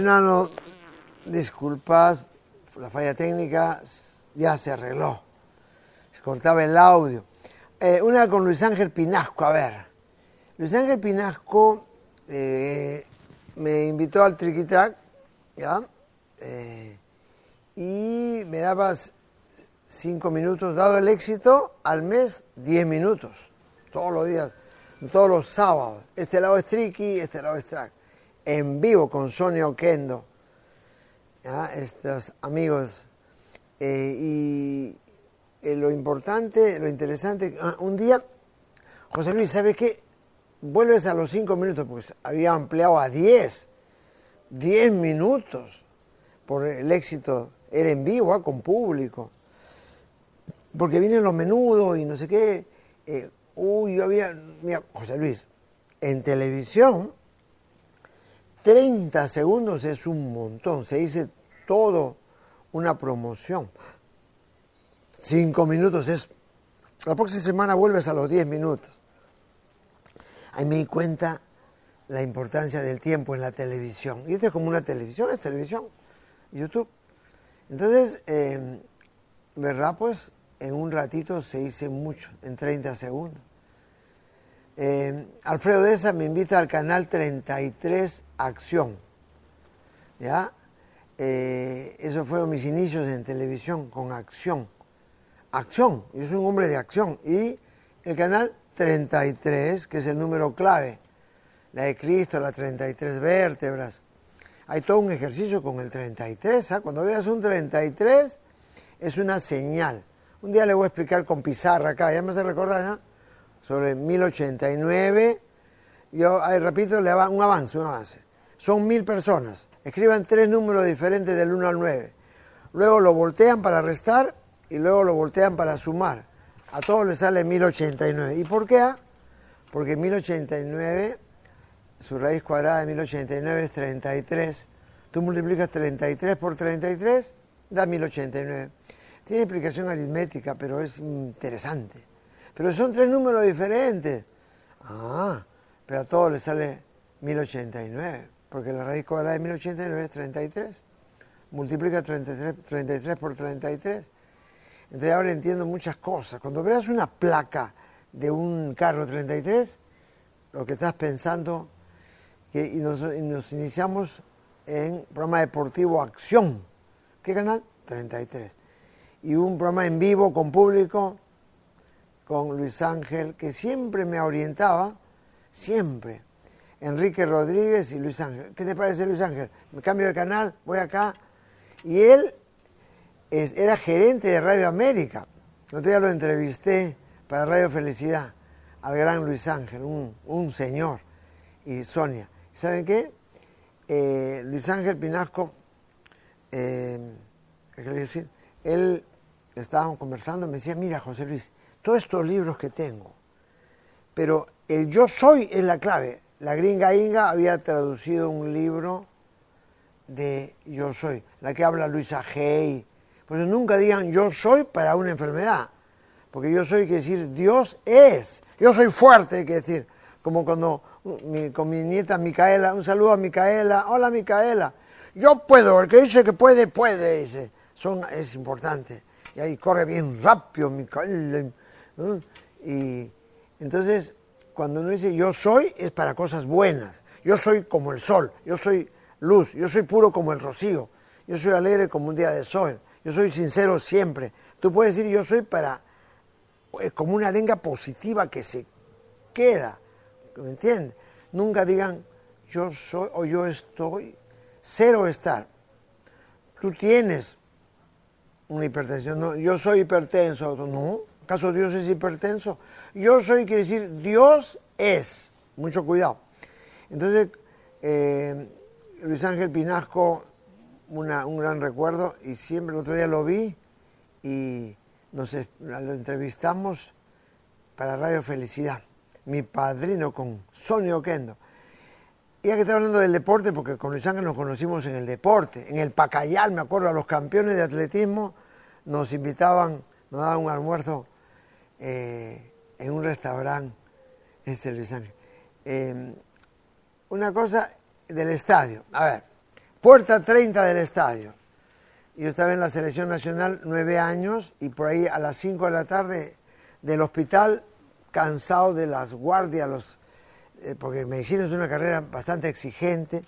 Continuando, disculpas, la falla técnica ya se arregló. Se cortaba el audio. Eh, una con Luis Ángel Pinasco, a ver. Luis Ángel Pinasco eh, me invitó al Triquitrac, ¿ya? Eh, y me dabas cinco minutos, dado el éxito, al mes diez minutos, todos los días, todos los sábados. Este lado es Triqui, este lado es Track. En vivo con Sonia Oquendo, estos amigos. Eh, y eh, lo importante, lo interesante, ah, un día, José Luis, ¿sabe qué? Vuelves a los cinco minutos, porque había ampliado a diez, diez minutos por el éxito, era en vivo, ah, con público porque vienen los menudos y no sé qué. Eh, uy, yo había, mira, José Luis, en televisión, 30 segundos es un montón, se dice todo una promoción. Cinco minutos es, la próxima semana vuelves a los 10 minutos. Ahí me di cuenta la importancia del tiempo en la televisión. Y esto es como una televisión, es televisión, YouTube. Entonces, eh, ¿verdad? Pues en un ratito se dice mucho, en 30 segundos. Eh, Alfredo Deza me invita al canal 33 Acción. ¿Ya? Eh, esos fueron mis inicios en televisión con acción. Acción, yo soy un hombre de acción. Y el canal 33, que es el número clave, la de Cristo, las 33 vértebras. Hay todo un ejercicio con el 33. ¿ah? Cuando veas un 33, es una señal. Un día le voy a explicar con pizarra acá, ya me hace recordar, ¿no? Sobre 1089. Yo, ahí repito, le un avance, un avance. Son mil personas. Escriban tres números diferentes del 1 al 9. Luego lo voltean para restar y luego lo voltean para sumar. A todos les sale 1089. ¿Y por qué? Porque 1089, su raíz cuadrada de 1089 es 33. Tú multiplicas 33 por 33, da 1089. Tiene explicación aritmética, pero es interesante. Pero son tres números diferentes. Ah, pero a todos les sale 1089, porque la raíz cuadrada de 1089 es 33. Multiplica 33, 33 por 33. Entonces ahora entiendo muchas cosas. Cuando veas una placa de un carro 33, lo que estás pensando, que, y, nos, y nos iniciamos en programa deportivo Acción. ¿Qué canal? 33 y un programa en vivo con público con Luis Ángel, que siempre me orientaba, siempre. Enrique Rodríguez y Luis Ángel. ¿Qué te parece Luis Ángel? Me cambio de canal, voy acá. Y él era gerente de Radio América. Otro día lo entrevisté para Radio Felicidad al gran Luis Ángel, un, señor, y Sonia. ¿Saben qué? Eh, Luis Ángel Pinasco, eh, ¿qué quiere decir? Él estábamos conversando, me decía, mira José Luis, todos estos libros que tengo, pero el yo soy es la clave. La gringa Inga había traducido un libro de yo soy, la que habla Luisa Hay. Pues nunca digan yo soy para una enfermedad, porque yo soy quiere decir Dios es. Yo soy fuerte, quiere decir, como cuando con mi nieta Micaela, un saludo a Micaela, hola Micaela, yo puedo, el que dice que puede, puede, dice. Son, es importante y ahí corre bien rápido, Micaela. Y entonces, cuando uno dice yo soy, es para cosas buenas. Yo soy como el sol, yo soy luz, yo soy puro como el rocío, yo soy alegre como un día de sol, yo soy sincero siempre. Tú puedes decir yo soy para, es como una arenga positiva que se queda, ¿me entiendes? Nunca digan yo soy o yo estoy, cero estar. Tú tienes una hipertensión. Yo soy hipertenso. No, ¿acaso Dios es hipertenso? Yo soy quiere decir Dios es. Mucho cuidado. Entonces, eh, Luis Ángel Pinasco, un gran recuerdo, y siempre el otro día lo vi y nos, lo entrevistamos para Radio Felicidad, mi padrino con Sonio Oquendo. Ya que está hablando del deporte, porque con Luis Ángel nos conocimos en el deporte, en el Pacayal, me acuerdo, a los campeones de atletismo nos invitaban, nos daban un almuerzo eh, en un restaurante, ese Luis Ángel. Eh, una cosa del estadio, a ver, puerta 30 del estadio. Yo estaba en la selección nacional nueve años y por ahí a las 5 de la tarde del hospital, cansado de las guardias, los, eh, porque medicina es una carrera bastante exigente,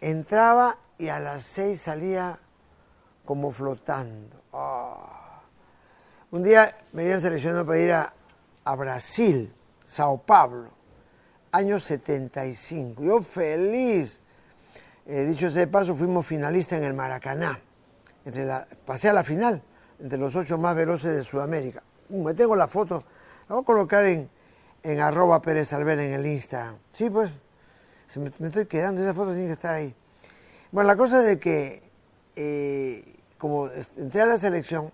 entraba y a las 6 salía como flotando. Ah. Un día me habían seleccionado para ir a, a Brasil, Sao Paulo, año 75. Yo feliz. Eh, dicho sea de paso, fuimos finalistas en el Maracaná. Pasé a la final, entre los ocho más veloces de Sudamérica. Uh, me tengo la foto, la voy a colocar en, en arroba Pérez Alver en el Instagram. Sí, pues, me, estoy quedando, esa foto tiene que estar ahí. Bueno, la cosa de que, eh, como entré a la selección,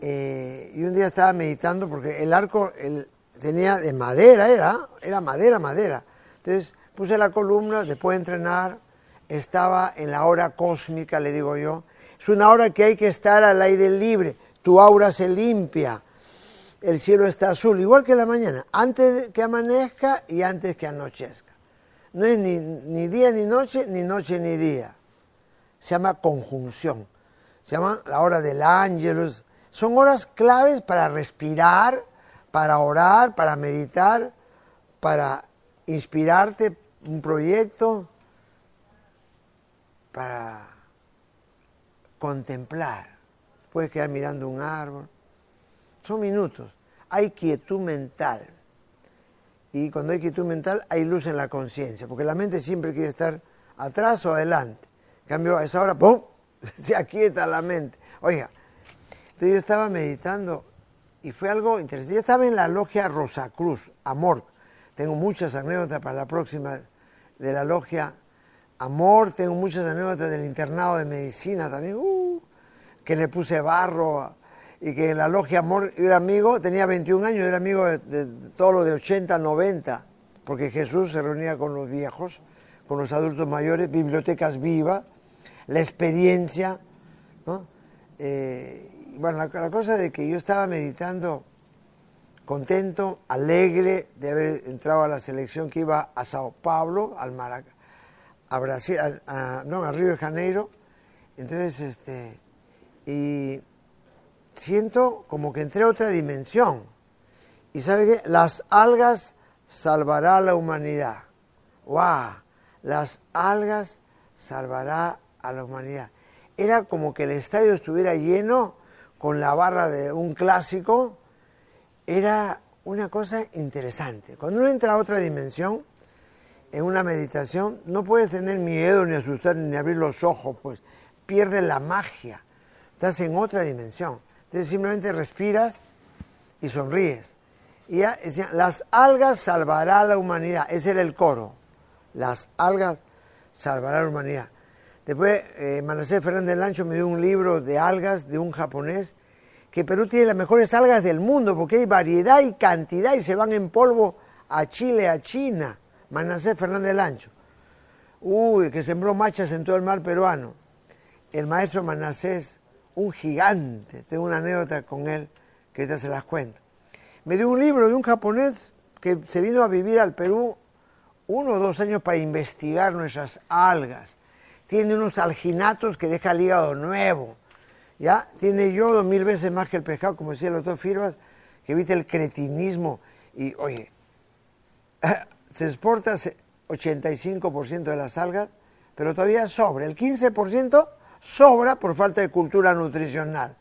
eh, y un día estaba meditando porque el arco el, tenía de madera, era, era madera, madera. Entonces puse la columna, después de entrenar, estaba en la hora cósmica, le digo yo. Es una hora que hay que estar al aire libre, tu aura se limpia, el cielo está azul, igual que la mañana, antes que amanezca y antes que anochezca. No es ni, ni día ni noche, ni noche ni día. Se llama conjunción. Se llama la hora del ángelus. Son horas claves para respirar, para orar, para meditar, para inspirarte un proyecto, para contemplar. Puedes quedar mirando un árbol. Son minutos. Hay quietud mental. Y cuando hay quietud mental hay luz en la conciencia, porque la mente siempre quiere estar atrás o adelante. En cambio, a esa hora, ¡pum!, se aquieta la mente. Oiga, entonces yo estaba meditando y fue algo interesante. Yo estaba en la logia Rosacruz, Amor. Tengo muchas anécdotas para la próxima de la logia Amor. Tengo muchas anécdotas del internado de medicina también, uh, que le puse barro y que en la logia Amor yo era amigo, tenía 21 años, era amigo de, de, todo lo de 80, 90, porque Jesús se reunía con los viejos, con los adultos mayores, bibliotecas vivas, la experiencia, ¿no? Eh, bueno, la, cosa de que yo estaba meditando contento, alegre de haber entrado a la selección que iba a Sao Paulo, al Marac a Brasil, a, no, a Río de Janeiro. Entonces, este, y siento como que entré a otra dimensión. Y sabe qué? Las algas salvará a la humanidad. ¡Wow! Las algas salvará a la humanidad. Era como que el estadio estuviera lleno con la barra de un clásico. Era una cosa interesante. Cuando uno entra a otra dimensión, en una meditación, no puedes tener miedo, ni asustar, ni abrir los ojos, pues pierdes la magia. Estás en otra dimensión. Entonces simplemente respiras y sonríes. Y ya, decía, las algas salvará a la humanidad. Ese era el coro. Las algas salvará a la humanidad. Después, eh, Fernández Lancho me dio un libro de algas de un japonés, que Perú tiene las mejores algas del mundo, porque hay variedad y cantidad y se van en polvo a Chile, a China. Manacé Fernández Lancho. Uy, que sembró machas en todo el mar peruano. El maestro Manacés, un gigante. Tengo una anécdota con él que ahorita se las cuento. Me dio un libro de un japonés que se vino a vivir al Perú uno o dos años para investigar nuestras algas tiene unos alginatos que deja el hígado nuevo, ¿ya? Tiene yodo mil veces más que el pescado, como decía el doctor Firmas, que evita el cretinismo. Y, oye, se exporta 85% de las algas, pero todavía sobra. El 15% sobra por falta de cultura nutricional.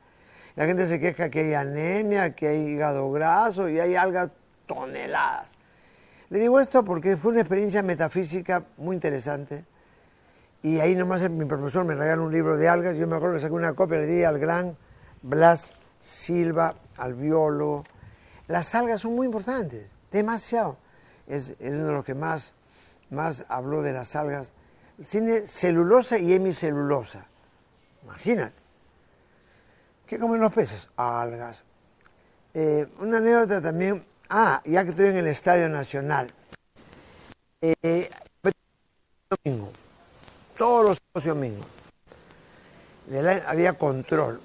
La gente se queja que hay anemia, que hay hígado graso y hay algas toneladas. Le digo esto porque fue una experiencia metafísica muy interesante y ahí nomás mi profesor me regaló un libro de algas, yo me acuerdo que saqué una copia, le di al gran Blas Silva, al biólogo. Las algas son muy importantes, demasiado. Es, uno de los que más, más habló de las algas. Tiene celulosa y hemicelulosa. Imagínate. ¿Qué comen los peces? Algas. Eh, una anécdota también. Ah, ya que estoy en el Estadio Nacional. Eh, domingo todos los domingos. Había control.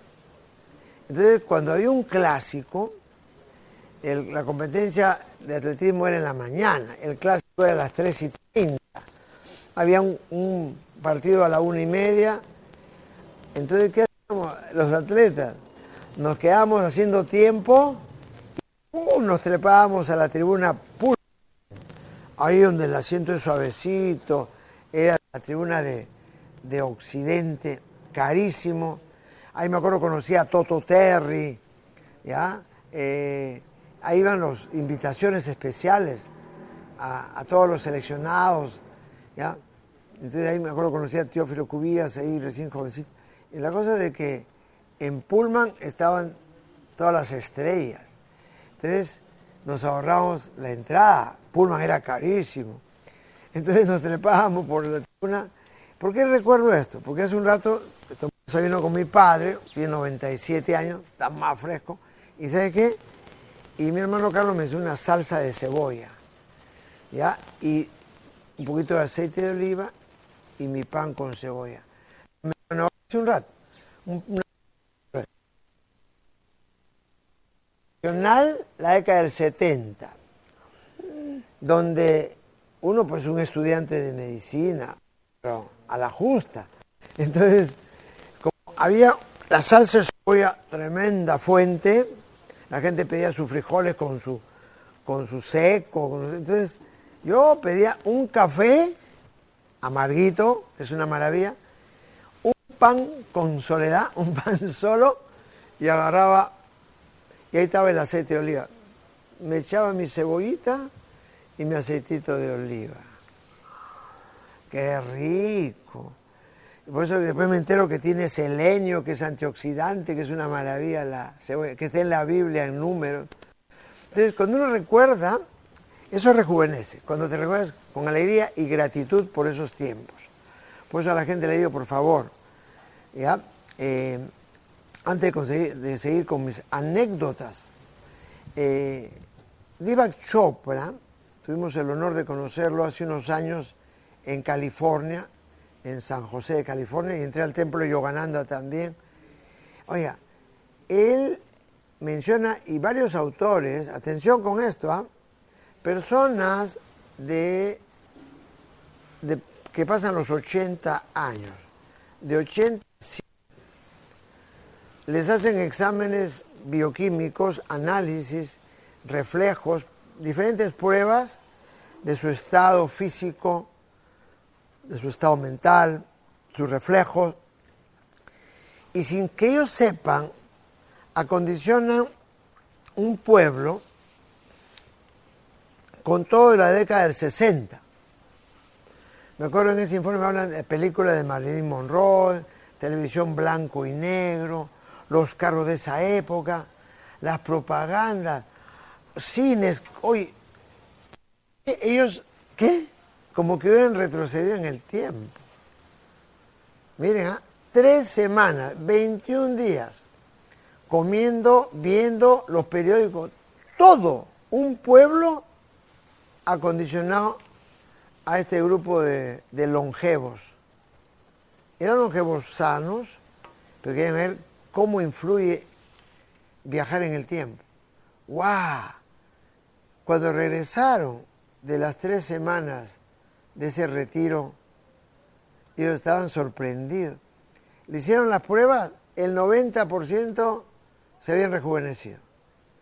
Entonces, cuando había un clásico, la competencia de atletismo era en la mañana, el clásico era a las 3 y 30. Había un, partido a la una y media. Entonces, ¿qué hacemos los atletas? Nos quedamos haciendo tiempo, y nos trepábamos a la tribuna ahí donde el asiento es suavecito, la tribuna de, de Occidente, carísimo. Ahí me acuerdo conocí a Toto Terry, ¿ya? Eh, ahí iban las invitaciones especiales a, todos los seleccionados, ¿ya? Entonces ahí me acuerdo conocí a Teófilo Cubías, ahí recién jovencito. Y la cosa de que en Pullman estaban todas las estrellas. Entonces nos ahorramos la entrada. Pullman era carísimo. Entonces nos trepábamos por la tribuna. ¿Por qué recuerdo esto? Porque hace un rato estoy con mi padre, tiene 97 años, está más fresco. ¿Y sabe qué? Y mi hermano Carlos me hizo una salsa de cebolla. ¿Ya? Y un poquito de aceite de oliva y mi pan con cebolla. Bueno, hace un rato. la década del 70, donde uno pues un estudiante de medicina, a la justa. Entonces, como había la salsa de cebolla, tremenda fuente, la gente pedía sus frijoles con su, con su seco, entonces yo pedía un café amarguito, es una maravilla, un pan con soledad, un pan solo, y agarraba, y ahí estaba el aceite de oliva. Me echaba mi cebollita y mi aceitito de oliva. ¡Qué rico! Por eso después me entero que tiene selenio, que es antioxidante, que es una maravilla que está en la Biblia en números. Entonces, cuando uno recuerda, eso rejuvenece. Cuando te recuerdas con alegría y gratitud por esos tiempos. Por eso a la gente le digo, por favor, ¿ya? Eh, antes de, seguir con mis anécdotas, eh, Divak Chopra, tuvimos el honor de conocerlo hace unos años en California, en San José de California, y entré al templo de Yogananda también. Oiga, él menciona, y varios autores, atención con esto, ¿ah? personas de, que pasan los 80 años, de 80 les hacen exámenes bioquímicos, análisis, reflejos, diferentes pruebas de su estado físico, de su estado mental, sus reflejos, y sin que ellos sepan, acondicionan un pueblo con todo la década del 60. Me acuerdo en ese informe hablan de películas de Marilyn Monroe, televisión blanco y negro, los carros de esa época, las propagandas, cines. Hoy, ellos, ¿qué? Como que hubieran retrocedido en el tiempo. Miren, ¿ah? tres semanas, 21 días, comiendo, viendo los periódicos, todo, un pueblo acondicionado a este grupo de, longevos. Eran longevos sanos, pero quieren ver cómo influye viajar en el tiempo. ¡Wow! Cuando regresaron de las tres semanas de ese retiro, ellos estaban sorprendidos. Le hicieron las pruebas, el 90% se habían rejuvenecido.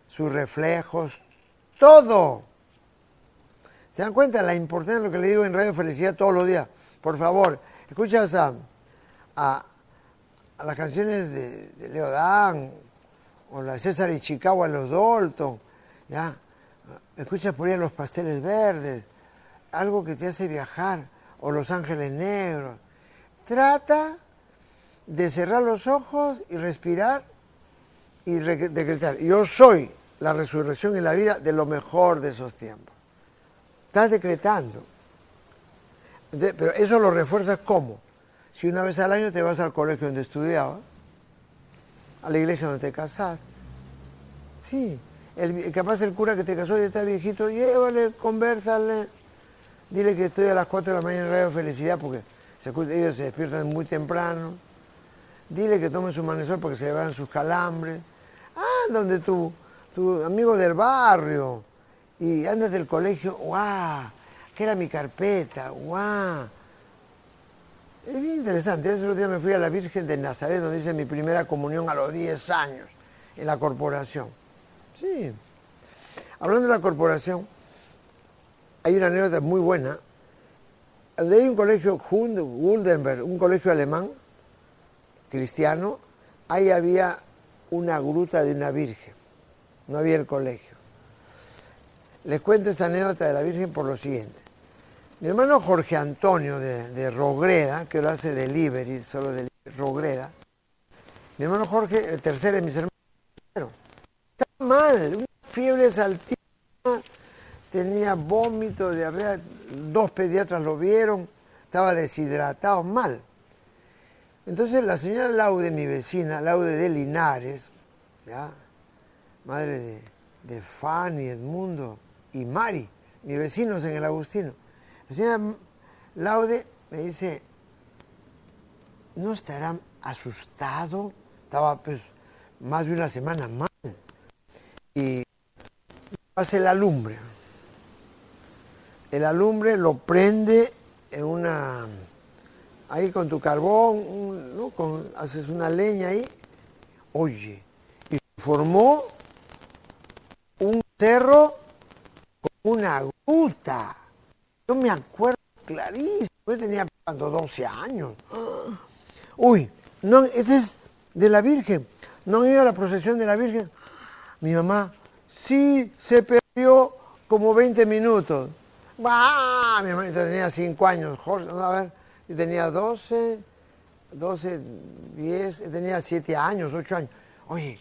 Sus reflejos, todo. ¿Se dan cuenta la importancia de lo que le digo en Radio Felicidad todos los días? Por favor, escuchas a, a, las canciones de, Leo Dan o la César y Chicago a los Dalton, ¿ya? Escuchas por ahí a los pasteles verdes, algo que te hace viajar, o Los Ángeles Negros. Trata de cerrar los ojos y respirar y decretar, yo soy la resurrección y la vida de lo mejor de esos tiempos. Estás decretando. pero eso lo refuerzas cómo? Si una vez al año te vas al colegio donde estudiabas, a la iglesia donde te casaste. Sí, el, capaz el cura que te casó ya está viejito, llévale, conversale, dile que estoy a las 4 de la mañana en Radio Felicidad porque ellos se despiertan muy temprano. Dile que tome su manesol porque se le van sus calambres. Ah, donde tu, tu amigo del barrio, y andas del colegio, ¡guau! ¿Qué era mi carpeta? ¡guau! Es bien interesante. Ese día me fui a la Virgen de Nazaret, donde hice mi primera comunión a los 10 años, en la corporación. Sí. Hablando de la corporación, hay una anécdota muy buena. Donde hay un colegio Wuldenberg, un colegio alemán, cristiano, ahí había una gruta de una virgen. No había el colegio. Les cuento esta anécdota de la Virgen por lo siguiente. Mi hermano Jorge Antonio de, Rogreda, que lo hace delivery, solo de Rogreda, mi hermano Jorge, el tercero de mis hermanos, estaba mal, una fiebre altísima, tenía vómito, diarrea, dos pediatras lo vieron, estaba deshidratado, mal. Entonces la señora Laude, mi vecina, Laude de Linares, ¿ya? madre de, de Fanny, Edmundo y Mari, mis vecinos en el Agustino, la señora Laude me dice, ¿no estará asustado? Estaba pues más de una semana mal. Y hace la lumbre. El alumbre lo prende en una... Ahí con tu carbón, ¿no? haces una leña ahí. Oye, y formó un cerro con una gruta. Yo me acuerdo clarísimo, yo tenía cuando 12 años. Uy, no, ese es de la Virgen. ¿No iba a la procesión de la Virgen? Mi mamá, sí, se perdió como 20 minutos. ¡Bah! Mi mamá tenía 5 años, Jorge, a ver, yo tenía 12, 12, 10, tenía 7 años, 8 años. Oye,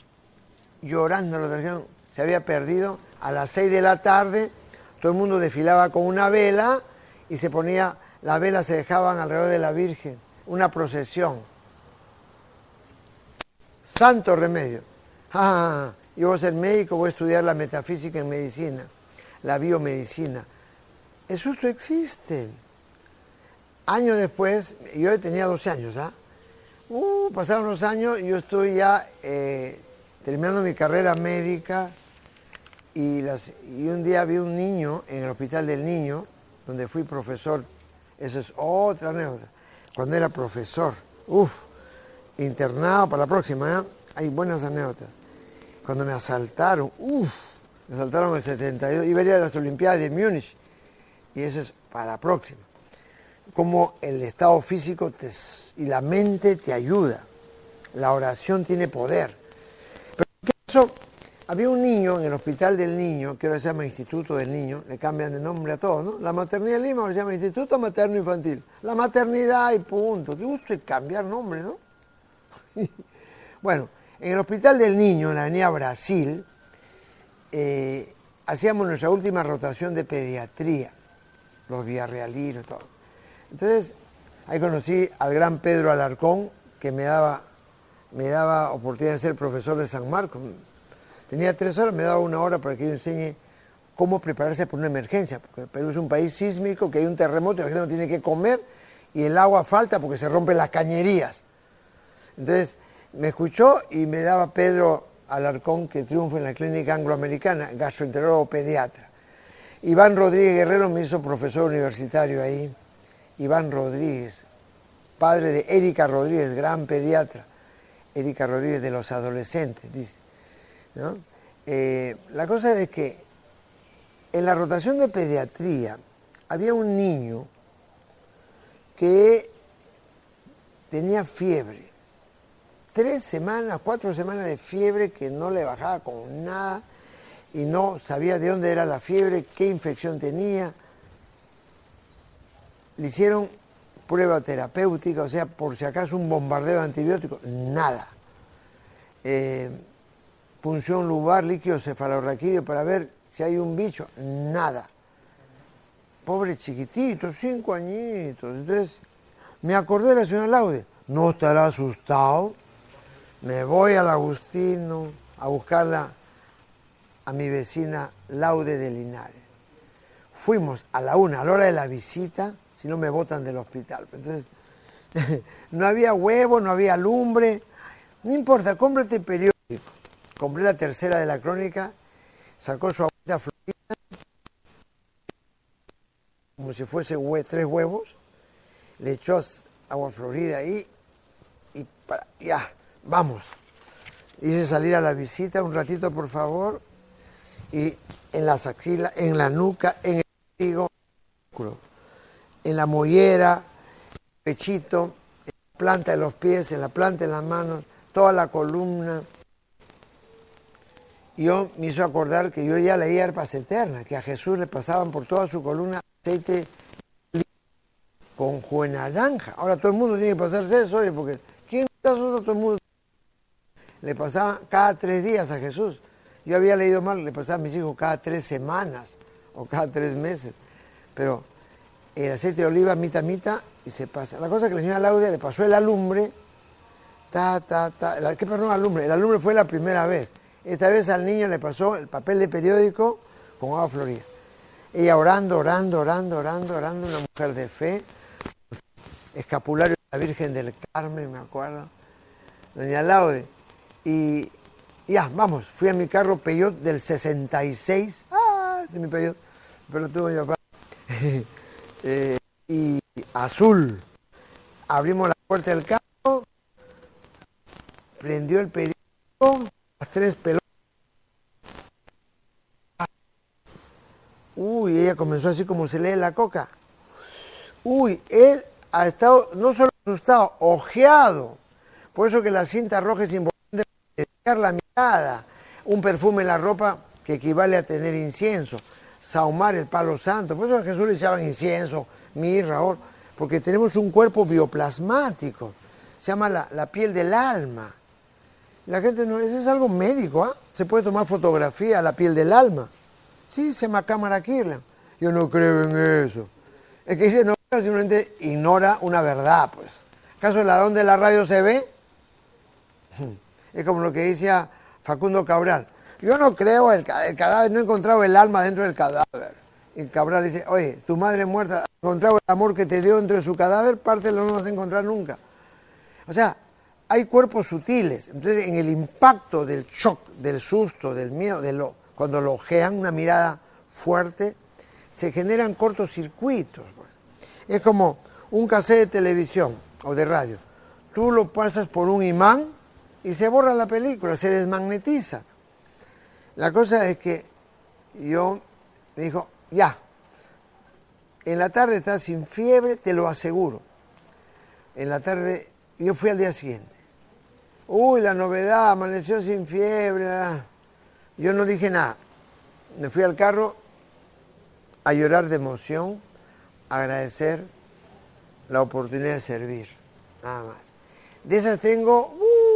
llorando lo trajeron, se había perdido a las 6 de la tarde todo el mundo desfilaba con una vela y se ponía, las velas se dejaban alrededor de la Virgen, una procesión. Santo remedio. Ah, yo voy a ser médico, voy a estudiar la metafísica en medicina, la biomedicina. El susto existe. Años después, yo tenía 12 años, ¿ah? Uh, pasaron los años yo estoy ya eh, terminando mi carrera médica, y, un día vi un niño en el hospital del niño, donde fui profesor. Eso es otra anécdota. Cuando era profesor, uff, internado para la próxima, ¿eh? hay buenas anécdotas. Cuando me asaltaron, uff, me asaltaron en el 72, iba a ir a las Olimpiadas de Múnich, y eso es para la próxima. Como el estado físico y la mente te ayuda. La oración tiene poder. Pero eso había un niño en el hospital del niño, que ahora se llama Instituto del Niño, le cambian de nombre a todo, ¿no? La maternidad de Lima se llama Instituto Materno Infantil. La maternidad y punto. Qué gusto cambiar nombre, ¿no? bueno, en el hospital del niño, en la avenida Brasil, eh, hacíamos nuestra última rotación de pediatría, los villarrealinos, todo. Entonces, ahí conocí al gran Pedro Alarcón, que me daba, me daba oportunidad de ser profesor de San Marcos Tenía tres horas, me daba una hora para que yo enseñe cómo prepararse para una emergencia, porque Perú es un país sísmico, que hay un terremoto y la gente no tiene que comer y el agua falta porque se rompen las cañerías. Entonces me escuchó y me daba Pedro Alarcón, que triunfa en la clínica angloamericana, gastroenterólogo pediatra. Iván Rodríguez Guerrero me hizo profesor universitario ahí. Iván Rodríguez, padre de Erika Rodríguez, gran pediatra. Erika Rodríguez de los adolescentes, dice. Eh, la cosa es que en la rotación de pediatría había un niño que tenía fiebre. Tres semanas, cuatro semanas de fiebre que no le bajaba con nada y no sabía de dónde era la fiebre, qué infección tenía. Le hicieron prueba terapéutica, o sea, por si acaso un bombardeo de antibióticos, nada. Eh, punción lubar, líquido cefalorraquídeo para ver si hay un bicho, nada. Pobre chiquitito, cinco añitos. Entonces, me acordé de la señora Laude, no estará asustado. Me voy al Agustino a buscarla a mi vecina Laude de Linares. Fuimos a la una, a la hora de la visita, si no me botan del hospital. Entonces, no había huevo, no había lumbre. No importa, cómprate periódico compré la tercera de la crónica, sacó su agüita florida, como si fuese tres huevos, le echó agua florida ahí, y ya, vamos. Hice salir a la visita un ratito, por favor, y en las axilas, en la nuca, en el trigo, en la mollera, en el pechito, en la planta de los pies, en la planta de las manos, toda la columna. Y yo me hizo acordar que yo ya leía Arpas Eternas, que a Jesús le pasaban por toda su columna aceite con jugo naranja. Ahora todo el mundo tiene que pasarse eso, oye, porque ¿quién está todo el mundo? Le pasaba cada tres días a Jesús. Yo había leído mal, le pasaba a mis hijos cada tres semanas o cada tres meses. Pero el aceite de oliva, mitad, mitad, y se pasa. La cosa que la señora Laudia le pasó el alumbre, ta, ta, ta. ¿Qué perdón, alumbre? El alumbre fue la primera vez. Esta vez al niño le pasó el papel de periódico con agua florida. Ella orando, orando, orando, orando, orando, una mujer de fe, escapulario de la Virgen del Carmen, me acuerdo, doña Laude. Y ya, vamos, fui a mi carro Peyot del 66, ah, es mi Peyot, pero mi papá, eh, y azul. Abrimos la puerta del carro, prendió el periódico, las tres pelotas. Uy, ella comenzó así como se lee la coca. Uy, él ha estado no solo asustado, ojeado. Por eso que la cinta roja es importante la. Un perfume en la ropa que equivale a tener incienso. Saumar el palo santo. Por eso a Jesús le echaban incienso, mirra, oro. Porque tenemos un cuerpo bioplasmático. Se llama la, piel del alma. La gente no, eso es algo médico, ¿ah? Se puede tomar fotografía la piel del alma. Sí, se llama cámara Kirlan. Yo no creo en eso. Es que dice no simplemente ignora una verdad, pues. ¿Acaso el ladrón de la radio se ve? Es como lo que decía Facundo Cabral. Yo no creo el, el cadáver, no he encontrado el alma dentro del cadáver. Y Cabral dice, oye, tu madre muerta ha encontrado el amor que te dio dentro de su cadáver, parte lo no vas a encontrar nunca. O sea, hay cuerpos sutiles. Entonces, en el impacto del shock, del susto, del miedo, de lo, cuando lo ojean, una mirada fuerte, se generan cortocircuitos. Es como un cassette de televisión o de radio. Tú lo pasas por un imán y se borra la película, se desmagnetiza. La cosa es que yo me dijo, ya, en la tarde estás sin fiebre, te lo aseguro. En la tarde, yo fui al día siguiente. Uy, la novedad, amaneció sin fiebre. Ah. Yo no dije nada. Me fui al carro a llorar de emoción agradecer la oportunidad de servir, nada más. De esas tengo uh,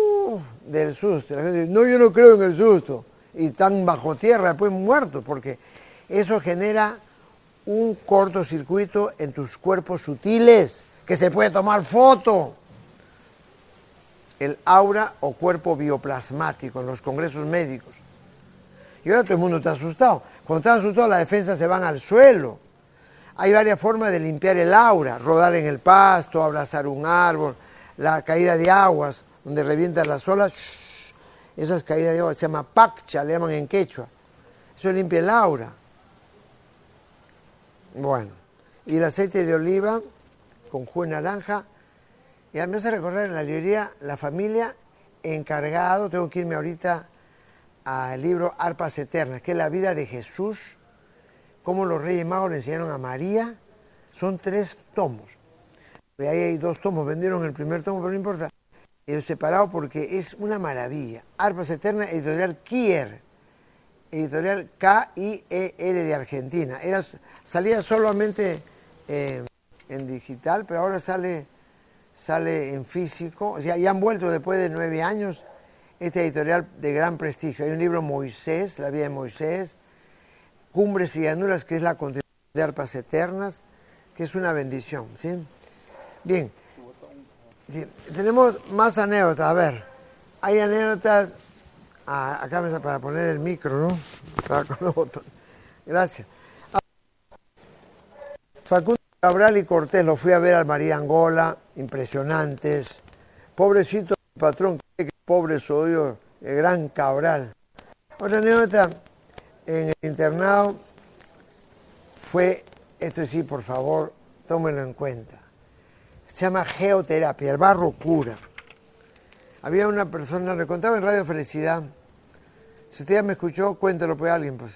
del susto. No, yo no creo en el susto. Y están bajo tierra, después muertos, porque eso genera un cortocircuito en tus cuerpos sutiles, que se puede tomar foto. El aura o cuerpo bioplasmático en los congresos médicos. Y ahora todo el mundo está asustado. Cuando está asustado, las defensas se van al suelo. Hay varias formas de limpiar el aura, rodar en el pasto, abrazar un árbol, la caída de aguas, donde revientan las olas, esas caídas de agua se llama pakcha, le llaman en quechua. Eso limpia el aura. Bueno, y el aceite de oliva con jugo de naranja. Y a mí me hace recordar en la librería La Familia encargado, tengo que irme ahorita al libro Arpas Eternas, que es la vida de Jesús cómo los Reyes Magos le enseñaron a María, son tres tomos. ahí hay dos tomos, vendieron el primer tomo, pero no importa. Es separado porque es una maravilla. Arpas Eterna, editorial Kier, editorial K-I-E-R de Argentina. Era, salía solamente eh, en digital, pero ahora sale, sale en físico. O sea, ya han vuelto después de nueve años esta editorial de gran prestigio. Hay un libro Moisés, la vida de Moisés, Cumbres y Llanuras, que es la continuación de Arpas Eternas, que es una bendición. ¿sí? Bien, tenemos más anécdotas. A ver, hay anécdotas. Ah, acá me para poner el micro, ¿no? Gracias. Facundo Cabral y Cortés lo fui a ver al María Angola, impresionantes. Pobrecito patrón, pobre soy yo, el gran Cabral. Otra anécdota, en el internado fue, esto sí, por favor, tómenlo en cuenta. Se llama geoterapia, el barro cura. Había una persona, le contaba en Radio Felicidad, si usted ya me escuchó, cuéntelo pues alguien, pues.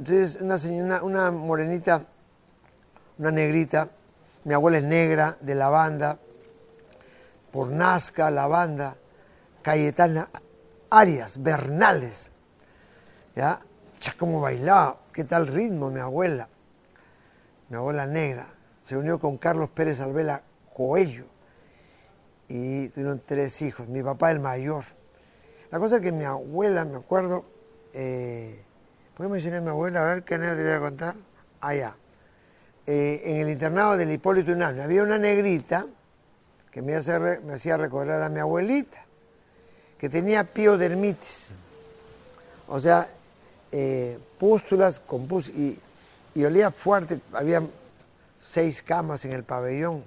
Entonces, una, señora, una morenita, una negrita, mi abuela es negra, de la banda, por Nazca, la banda, Cayetana Arias, Bernales, ¿ya? Ya como bailaba, qué tal ritmo mi abuela, mi abuela negra, se unió con Carlos Pérez Alvela Coello y tuvieron tres hijos, mi papá el mayor. La cosa es que mi abuela, me acuerdo, eh, ¿por qué mencioné a mi abuela? A ver, ¿qué anécdota te voy a contar? Allá. Eh, en el internado del Hipólito Unánime había una negrita que me hacía, recordar a mi abuelita, que tenía piodermitis. O sea, eh, pústulas con y, y olía fuerte. Había seis camas en el pabellón,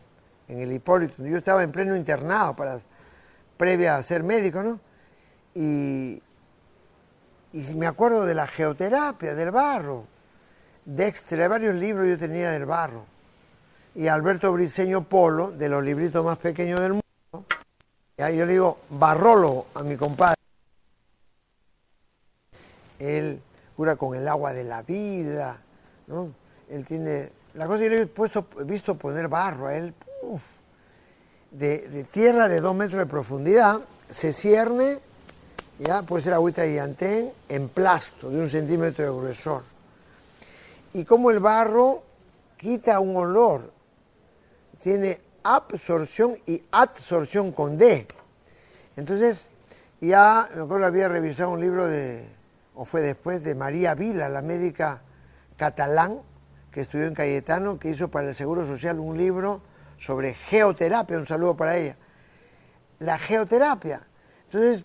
en el Hipólito. Yo estaba en pleno internado para, previa a ser médico, ¿no? Y, y me acuerdo de la geoterapia, del barro. Dexter, varios libros yo tenía del barro. Y Alberto Briceño Polo, de los libritos más pequeños del mundo. Ahí yo le digo, barrólogo a mi compadre. Él cura con el agua de la vida, ¿no? Él tiene... La cosa que le he, puesto, visto poner barro a él, de, tierra de dos metros de profundidad, se cierne, ya puede ser agüita de en plasto, de un centímetro de gruesor. Y como el barro quita un olor, tiene absorción y absorción con D. Entonces, ya, me acuerdo, había revisado un libro de o fue después de María Vila, la médica catalán que estudió en Cayetano, que hizo para el Seguro Social un libro sobre geoterapia, un saludo para ella. La geoterapia. Entonces,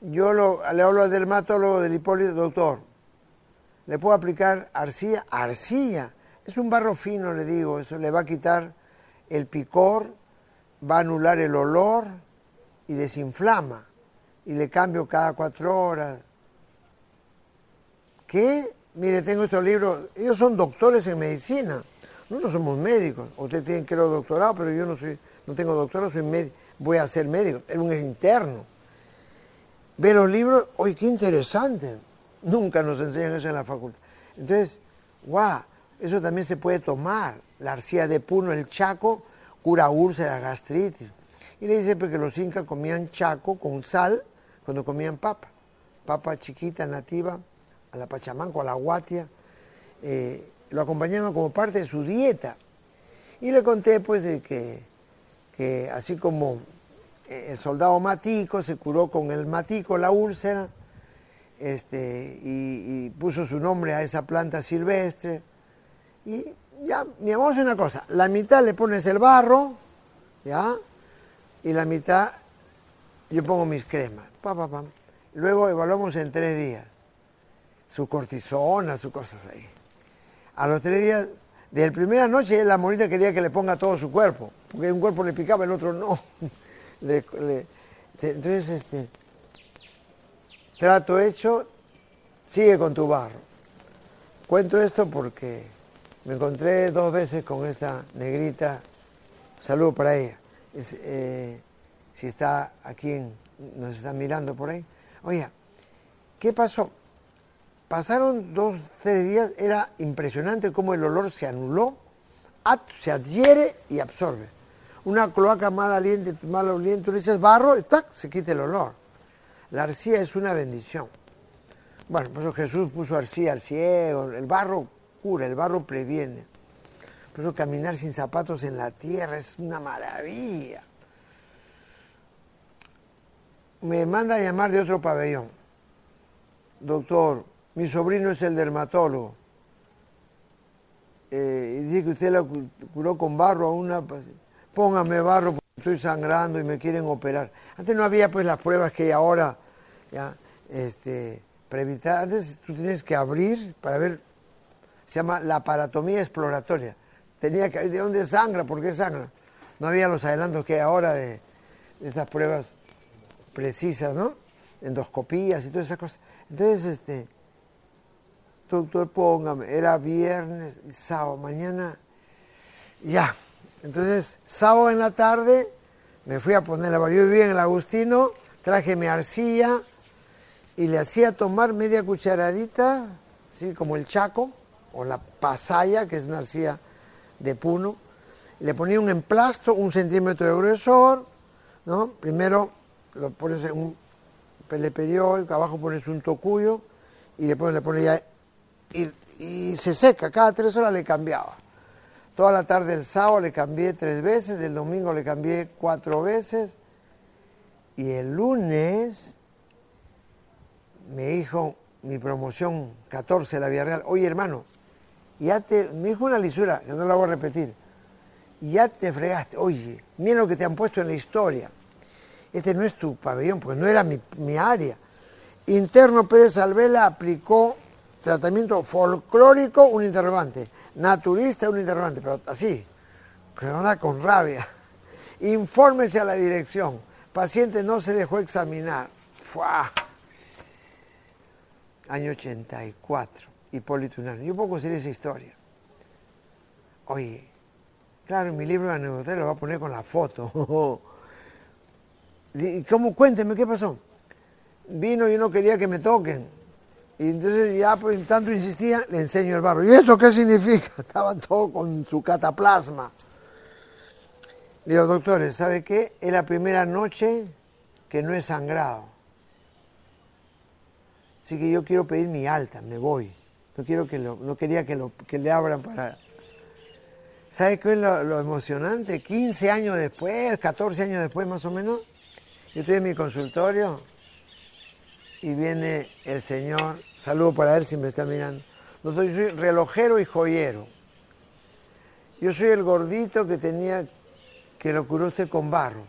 yo le hablo al dermatólogo del Hipólito, doctor, ¿le puedo aplicar arcilla? Arcilla. Es un barro fino, le digo, eso le va a quitar el picor, va a anular el olor y desinflama. Y le cambio cada cuatro horas que, mire, tengo estos libros, ellos son doctores en medicina, nosotros somos médicos, ustedes tienen creo doctorado, pero yo no soy, no tengo doctorado, soy médico, voy a ser médico, es un interno. Ve los libros, ¡oye, qué interesante! Nunca nos enseñan eso en la facultad. Entonces, guau, eso también se puede tomar. La arcilla de puno, el chaco, cura úlcera, gastritis. Y le dice porque los incas comían chaco con sal cuando comían papa. Papa chiquita, nativa, a la pachamanco, a la guatia, eh, lo acompañaban como parte de su dieta. Y le conté pues de que, que así como eh, el soldado Matico se curó con el Matico la úlcera, este, y, puso su nombre a esa planta silvestre. Y ya, mi amor, es una cosa, la mitad le pones el barro, ¿ya? Y la mitad yo pongo mis cremas. Pa, Luego evaluamos en tres días su cortisona, sus cosas ahí. A los tres días, desde la primera noche la monita quería que le ponga todo su cuerpo, porque un cuerpo le picaba, el otro no. entonces, este, trato hecho, sigue con tu barro. Cuento esto porque me encontré dos veces con esta negrita, saludo para ella, eh, si está aquí, nos está mirando por ahí. Oye, ¿qué pasó? Pasaron dos, tres días, era impresionante cómo el olor se anuló, se adhiere y absorbe. Una cloaca mal aliento, mal aliento, le echas barro y se quita el olor. La arcilla es una bendición. Bueno, por eso Jesús puso arcilla al ciego, el barro cura, el barro previene. Por eso caminar sin zapatos en la tierra es una maravilla. Me manda a llamar de otro pabellón. Doctor, mi sobrino es el dermatólogo. Eh, y dice que usted la curó con barro a una... Póngame barro porque estoy sangrando y me quieren operar. Antes no había pues las pruebas que hay ahora, ya, este, para evitar... Antes tú tienes que abrir para ver... Se llama la paratomía exploratoria. Tenía que... ¿De dónde sangra? ¿Por qué sangra? No había los adelantos que hay ahora de, de estas pruebas precisas, ¿no? Endoscopías y todas esas cosas. Entonces, este doctor, póngame, era viernes, sábado, mañana, ya, Entonces, sábado en la tarde me fui a poner la Yo vivía en el Agustino, traje mi arcilla y le hacía tomar media cucharadita, así como el chaco, o la pasaya, que es una arcilla de puno. Le ponía un emplasto, un centímetro de grosor, ¿no? Primero lo pones en un peleperiódico, abajo pones un tocuyo y después le pones ya... Y, se seca, cada tres horas le cambiaba. Toda la tarde el sábado le cambié tres veces, el domingo le cambié cuatro veces y el lunes me dijo mi promoción 14 la Vía Real, oye hermano, ya te, me dijo una lisura, que no la voy a repetir, ya te fregaste, oye, mira lo que te han puesto en la historia. Este no es tu pabellón, porque no era mi, mi área. Interno Pérez Alvela aplicó tratamiento folclórico, un interrogante naturista un interrogante, pero así, con rabia. Infórmese a la dirección. Paciente no se dejó examinar. ¡Fua! Año 84. Hipólito Unano. Yo puedo conseguir esa historia. Oye, claro, en mi libro de anécdota lo voy a poner con la foto. ¿Cómo? Cuénteme, ¿qué pasó? Vino y no quería que me toquen. Y entonces ya pues tanto insistía, le enseño el barro. ¿Y esto qué significa? Estaba todo con su cataplasma. Le digo, doctores, ¿sabe qué? Es la primera noche que no he sangrado. Así que yo quiero pedir mi alta, me voy. No, quiero que lo, no quería que, lo, que le abran para... ¿Sabe qué es lo, emocionante? 15 años después, 14 años después más o menos, yo estoy en mi consultorio y viene el señor, saludo para él si me está mirando. Doctor, yo soy relojero y joyero. Yo soy el gordito que tenía, que lo curó usted con barro.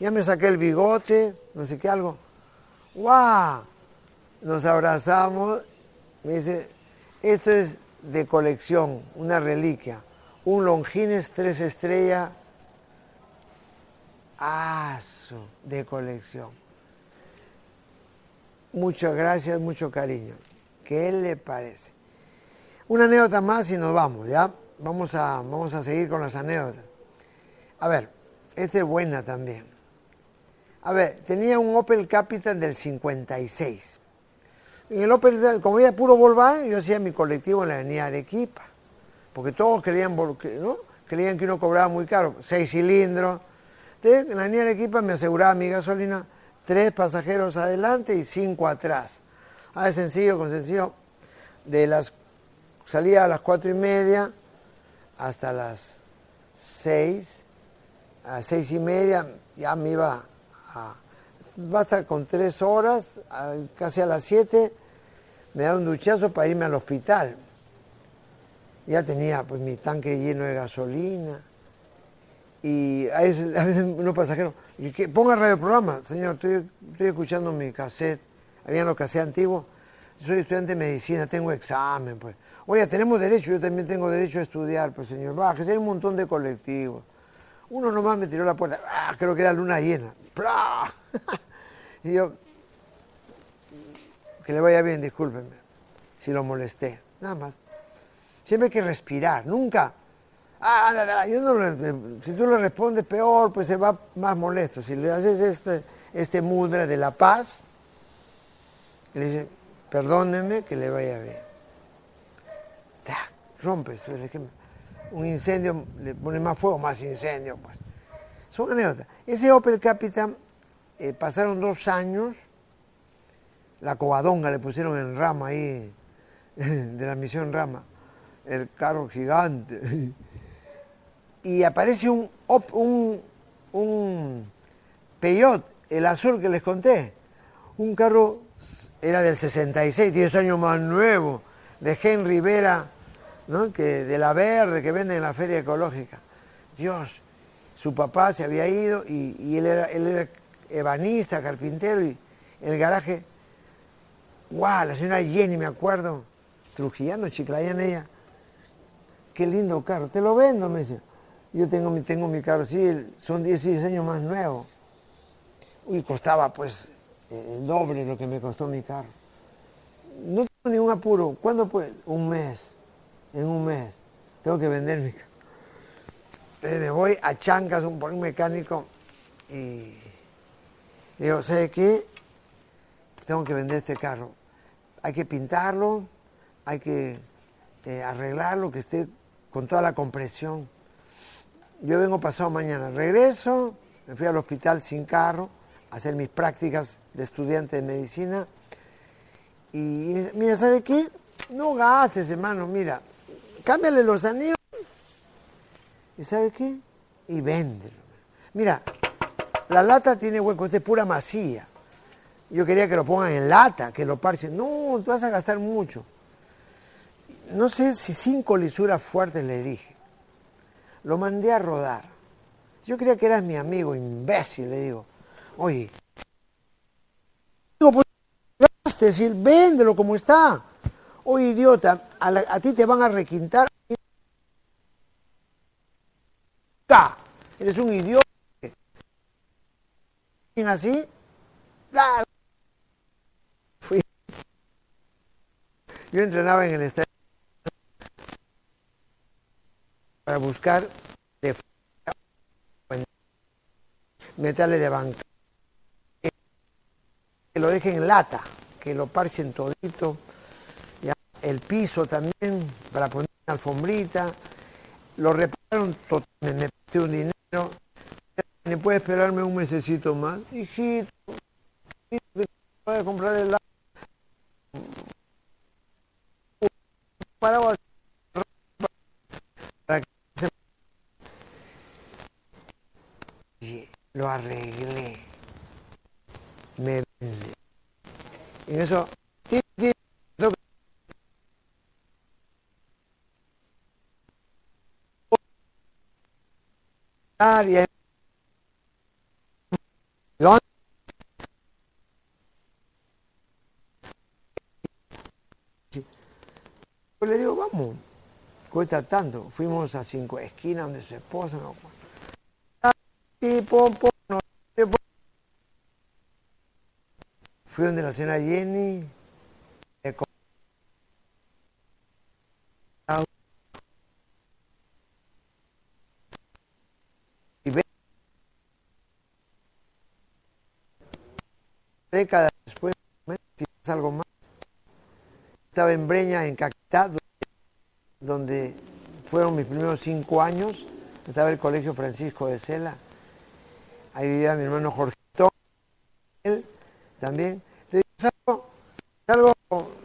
Ya me saqué el bigote, no sé qué, algo. ¡Guau! Nos abrazamos. Me dice, esto es de colección, una reliquia. Un Longines tres estrellas. Aso de colección muchas gracias, mucho cariño. ¿Qué le parece? Una anécdota más y nos vamos, ¿ya? Vamos a, vamos a seguir con las anécdotas. A ver, esta es buena también. A ver, tenía un Opel Capital del 56. En el Opel, como era puro Volkswagen, yo hacía mi colectivo en la avenida Arequipa. Porque todos creían, que uno cobraba muy caro, seis cilindros. Entonces, en la avenida Arequipa me aseguraba mi gasolina tres pasajeros adelante y cinco atrás. Ah, es sencillo, con sencillo. De las, salía a las cuatro y media hasta las seis, a seis y media ya me iba a... Basta con tres horas, casi a las siete, me da un duchazo para irme al hospital. Ya tenía pues mi tanque lleno de gasolina. Y a veces, a veces unos pasajeros, que ponga radio programa, señor, estoy escuchando mi cassette, habían los cassettes antiguos, soy estudiante de medicina, tengo examen, pues. Oye, tenemos derecho, yo también tengo derecho a estudiar, pues señor, que hay un montón de colectivos. Uno nomás me tiró la puerta, ah, creo que era luna llena, y yo, que le vaya bien, discúlpenme, si lo molesté, nada más. Siempre hay que respirar, nunca ah, yo no si tú le respondes peor, pues se va más molesto. Si le haces este, este mudra de la paz, le dice, perdóneme que le vaya bien. Rompes, un incendio, le pone más fuego, más incendio. Pues. Son anécdotas. Ese Opel Capitan, eh, pasaron dos años, la cobadonga le pusieron en rama ahí, de la misión rama, el carro gigante y aparece un, un, un Peyot, el azul que les conté. Un carro era del 66, 10 años más nuevo, de Henry Rivera, ¿no? que, de la verde que vende en la feria ecológica. Dios, su papá se había ido y, él, era, él era ebanista, carpintero, y en el garaje, guau, la señora Jenny, me acuerdo, trujillando, chiclayana ella, qué lindo carro, te lo vendo, me dice. Yo tengo mi, tengo mi carro, sí, son 16 años más nuevo. Uy, costaba pues el doble de lo que me costó mi carro. No tengo ningún apuro. ¿Cuándo puede? Un mes. En un mes. Tengo que vender mi carro. Entonces me voy a Chancas, un, por un mecánico, y digo, ¿sabe qué? Tengo que vender este carro. Hay que pintarlo, hay que eh, arreglarlo, que esté con toda la compresión. Yo vengo pasado mañana, regreso, me fui al hospital sin carro hacer mis prácticas de estudiante de medicina. Y mira, ¿sabe qué? No gastes, hermano, mira, cámbiale los anillos. ¿Y sabe qué? Y véndelo. Mira, la lata tiene hueco, es pura masía. Yo quería que lo pongan en lata, que lo parchen. No, tú vas a gastar mucho. No sé si cinco lisuras fuertes le dije. Lo mandé a rodar. Yo creía que eras mi amigo, imbécil, le digo. Oye, digo, pues, decir, véndelo como está. Oye, idiota, a, ti te van a requintar. Eres un idiota. Así, Fui. Yo entrenaba en el estadio para buscar de metales de banca. Que lo dejen en lata, que lo parchen todito. El piso también, para poner una alfombrita. Lo repararon totalmente, me presté un dinero. ¿Me puede esperarme un mesecito más? Hijito, a comprar el para lo Y eso, Pues le digo, vamos, cuesta tanto. Fuimos a cinco esquinas donde su esposa no Donde la señora Jenny. Décadas después, quizás algo más. Estaba en Breña, en Cactá, donde fueron mis primeros cinco años. Estaba el Colegio Francisco de Sela ahí vivía mi hermano Jorgito, él también. Entonces, salgo, salgo,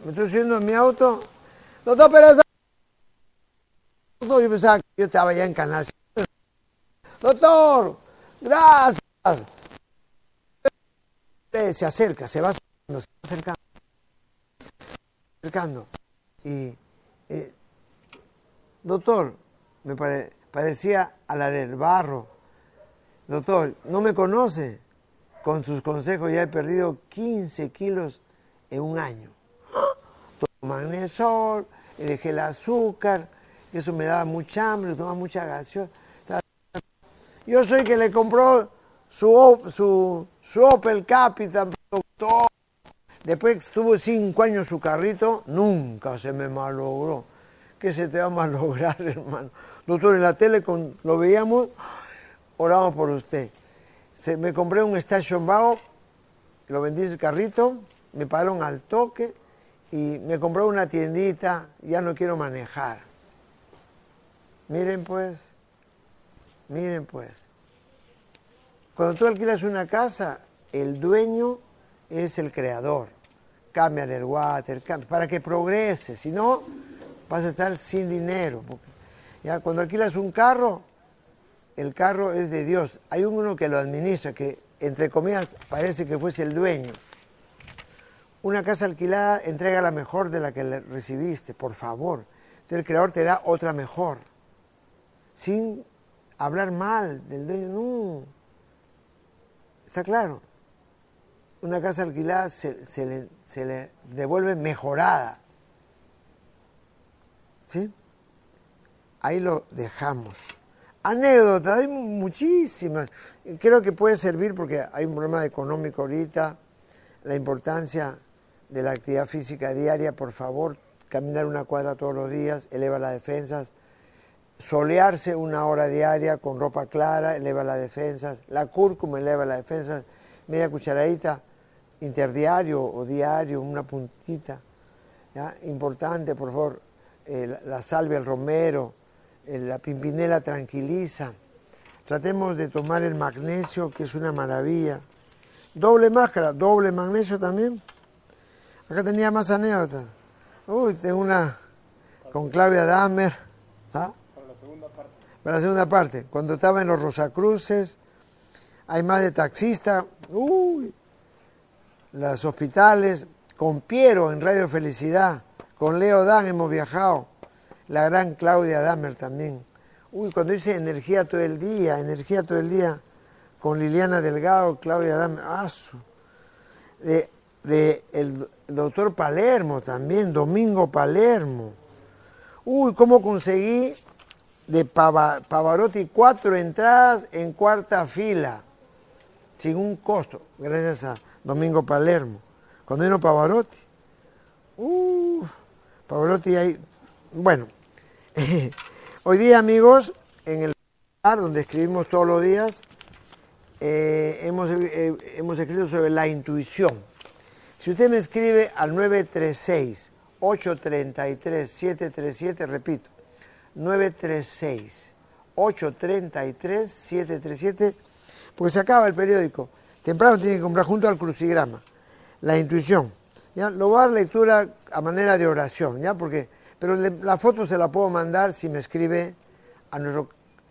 me estoy subiendo en mi auto, doctor Pérez, yo pensaba que yo estaba ya en Canal Doctor, gracias. Se acerca, se va acercando, se va acercando. acercando. Y, eh, doctor, me parecía a la del barro doctor, no me conoce. Con sus consejos ya he perdido 15 kilos en un año. Magnesol, dejé el azúcar, eso me daba mucha hambre, tomaba mucha gaseosa. Yo soy que le compró su, su, su Opel doctor. Después estuvo cinco años su carrito, nunca se me malogró. ¿Qué se te va a malograr, hermano? Doctor, en la tele lo veíamos, oramos por usted. Se, me compré un Station Bao, lo vendí en el carrito, me pagaron al toque y me compré una tiendita, ya no quiero manejar. Miren pues, miren pues. Cuando tú alquilas una casa, el dueño es el creador. Cambia el water, para que progrese, si no vas a estar sin dinero. ya cuando alquilas un carro, el carro es de Dios. Hay uno que lo administra, que entre comillas parece que fuese el dueño. Una casa alquilada entrega la mejor de la que recibiste, por favor. Entonces el creador te da otra mejor. Sin hablar mal del dueño, no. Está claro. Una casa alquilada se, le, se le devuelve mejorada. ¿Sí? Ahí lo dejamos anécdotas, hay muchísimas. Creo que puede servir porque hay un problema económico ahorita, la importancia de la actividad física diaria, por favor, caminar una cuadra todos los días, eleva las defensas, solearse una hora diaria con ropa clara eleva las defensas, la cúrcuma eleva las defensas, media cucharadita interdiario o diario, una puntita, importante, por favor, eh, la, salvia, el romero, eh, la pimpinela tranquiliza. Tratemos de tomar el magnesio, que es una maravilla. Doble máscara, doble magnesio también. Acá tenía más anécdotas. Uy, tengo una con Claudia Dahmer. ¿ah? Para la segunda parte. Para la segunda parte. Cuando estaba en los Rosacruces, hay más de taxista. Uy, los hospitales. Con Piero en Radio Felicidad. Con Leo Dan hemos viajado. La gran Claudia Dahmer también. Uy, cuando dice energía todo el día, energía todo el día. Con Liliana Delgado, Claudia Dahmer. Ah, de, de el doctor Palermo también, Domingo Palermo. Uy, ¿cómo conseguí de Pavarotti cuatro entradas en cuarta fila? Sin un costo, gracias a Domingo Palermo. Cuando vino Pavarotti. Uf, Pavarotti hay... Bueno, hoy día amigos, en el lugar donde escribimos todos los días, eh, hemos, eh, hemos escrito sobre la intuición. Si usted me escribe al 936 833 737, repito, 936 833 737, porque se acaba el periódico. Temprano tiene que comprar junto al crucigrama. La intuición. ¿ya? Lo va a dar lectura a manera de oración, ¿ya? Porque, pero la foto se la puedo mandar si me escribe a nuestro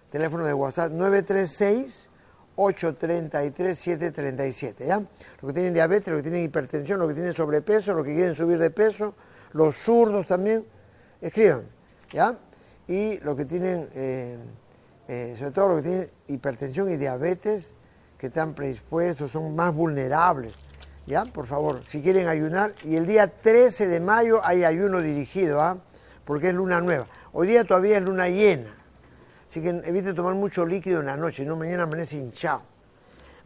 teléfono de WhatsApp 936 833 737, ¿ya? Los que tienen diabetes, los que tienen hipertensión, los que tienen sobrepeso, los que quieren subir de peso, los zurdos también, escriban, ¿ya? Y los que tienen, eh, eh, sobre todo los que tienen hipertensión y diabetes, que están predispuestos, son más vulnerables, ¿ya? Por favor, si quieren ayunar, y el día 13 de mayo hay ayuno dirigido, ¿ah? Porque es luna nueva. Hoy día todavía es luna llena, así que evite tomar mucho líquido en la noche, no mañana amanece hinchado.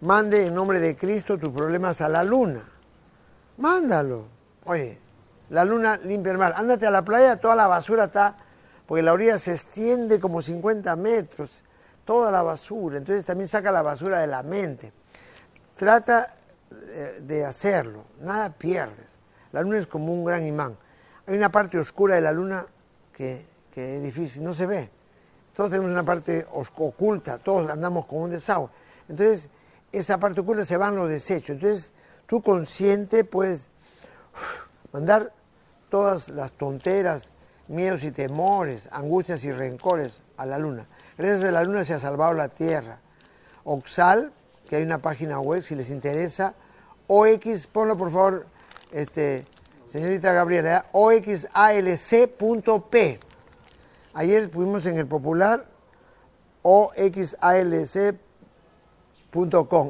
Mande en nombre de Cristo tus problemas a la luna. Mándalo. Oye, la luna limpia el mar. Ándate a la playa, toda la basura está, porque la orilla se extiende como 50 metros, toda la basura. Entonces también saca la basura de la mente. Trata eh, de hacerlo, nada pierdes. La luna es como un gran imán. Hay una parte oscura de la luna que, es difícil, no se ve. Todos tenemos una parte oculta, todos andamos con un desagüe. Entonces, esa parte oculta se van los desechos. Entonces, tú consciente puedes mandar todas las tonteras, miedos y temores, angustias y rencores a la luna. Gracias a la luna se ha salvado la tierra. Oxal, que hay una página web si les interesa, OX, ponlo por favor, este, señorita Gabriela, oxalc.p. Ayer fuimos en el popular oxalc.com,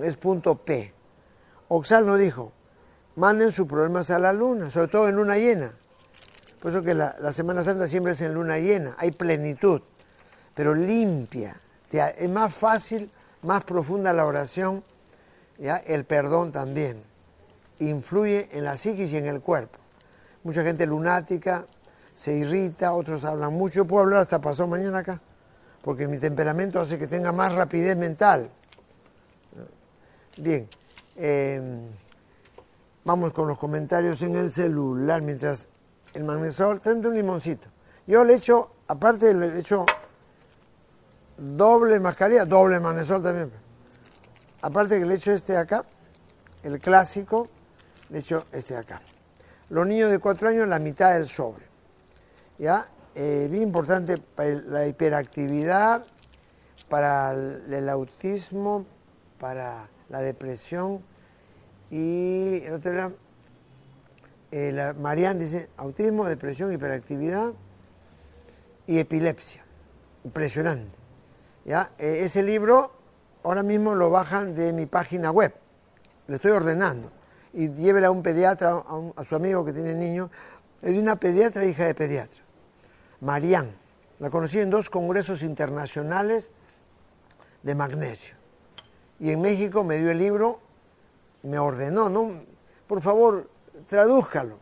es punto P. Oxal nos dijo, manden sus problemas a la luna, sobre todo en luna llena. Por eso que la, Semana Santa siempre es en luna llena, hay plenitud, pero limpia. Es más fácil, más profunda la oración, ¿ya? el perdón también. Influye en la psiquis y en el cuerpo. Mucha gente lunática se irrita, otros hablan mucho. puedo hablar hasta pasó mañana acá, porque mi temperamento hace que tenga más rapidez mental. Bien, em, vamos con los comentarios en el celular mientras el magnesol, tráeme un limoncito. Yo le echo, aparte le echo doble mascarilla, doble magnesol también. Aparte que le echo este acá, el clásico, le echo este acá. Los niños de cuatro años, la mitad del sobre. ¿Ya? Eh, bien importante para la hiperactividad, para el autismo, para la depresión y el otro eh, la Marianne dice autismo, depresión, hiperactividad y epilepsia. Impresionante. ¿ya? Eh, ese libro ahora mismo lo bajan de mi página web. Le estoy ordenando. Y llévela a un pediatra, a, su amigo que tiene niños. Es de una pediatra, hija de pediatra. Marianne. La conocí en dos congresos internacionales de magnesio. Y en México me dio el libro, me ordenó, ¿no? Por favor, tradúzcalo.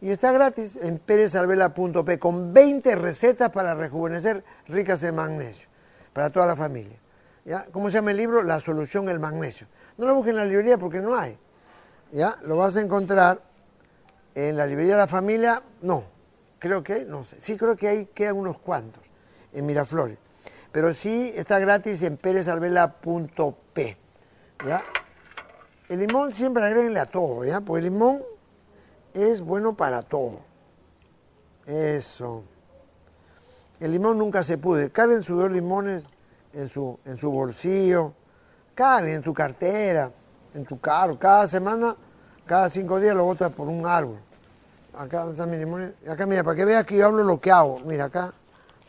Y está gratis en perezalvela.p con 20 recetas para rejuvenecer ricas en magnesio, para toda la familia. ¿Ya? ¿Cómo se llama el libro? La solución, el magnesio. No lo busquen en la librería porque no hay. ¿Ya? Lo vas a encontrar en la librería de la familia, no, creo que, no sé, sí creo que ahí quedan unos cuantos, en Miraflores. Pero sí está gratis en perezalvela.p. ¿Ya? El limón siempre agréguenle a todo, ¿ya? Porque el limón es bueno para todo. Eso. El limón nunca se pude. Carguen sus dos limones en su, en su bolsillo, carguen en tu cartera, en tu carro. Cada semana, cada cinco días lo botas por un árbol. Acá están mis limones. Acá, mira, para que veas que yo hablo lo que hago. Mira, acá.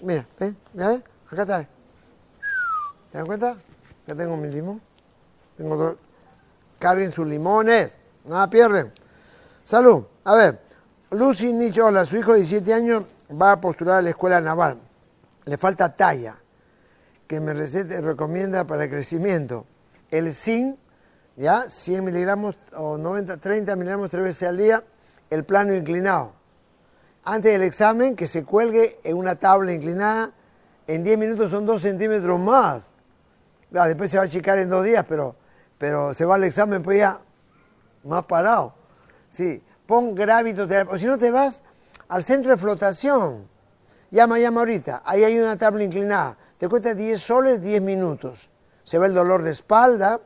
Mira. ¿Ya ves? Acá está. ¿Te das cuenta? Acá tengo mi limón. Tengo dos. Carguen sus limones. Nada pierden. Salud. A ver, Lucy Nichola, su hijo de 17 años, va a postular a la escuela naval. Le falta talla, que me recete, recomienda para el crecimiento. El zinc, ya, 100 miligramos o 90, 30 miligramos tres veces al día, el plano inclinado. Antes del examen, que se cuelgue en una tabla inclinada, en 10 minutos son 2 centímetros más. después se va a achicar en dos días, pero, pero se va al examen pues ya más parado. Sí, pon gravitoterapia. O si no te vas al centro de flotación. Llama, llama ahorita. Ahí hay una tabla inclinada. Te cuesta 10 soles, 10 minutos. Se va el dolor de espalda,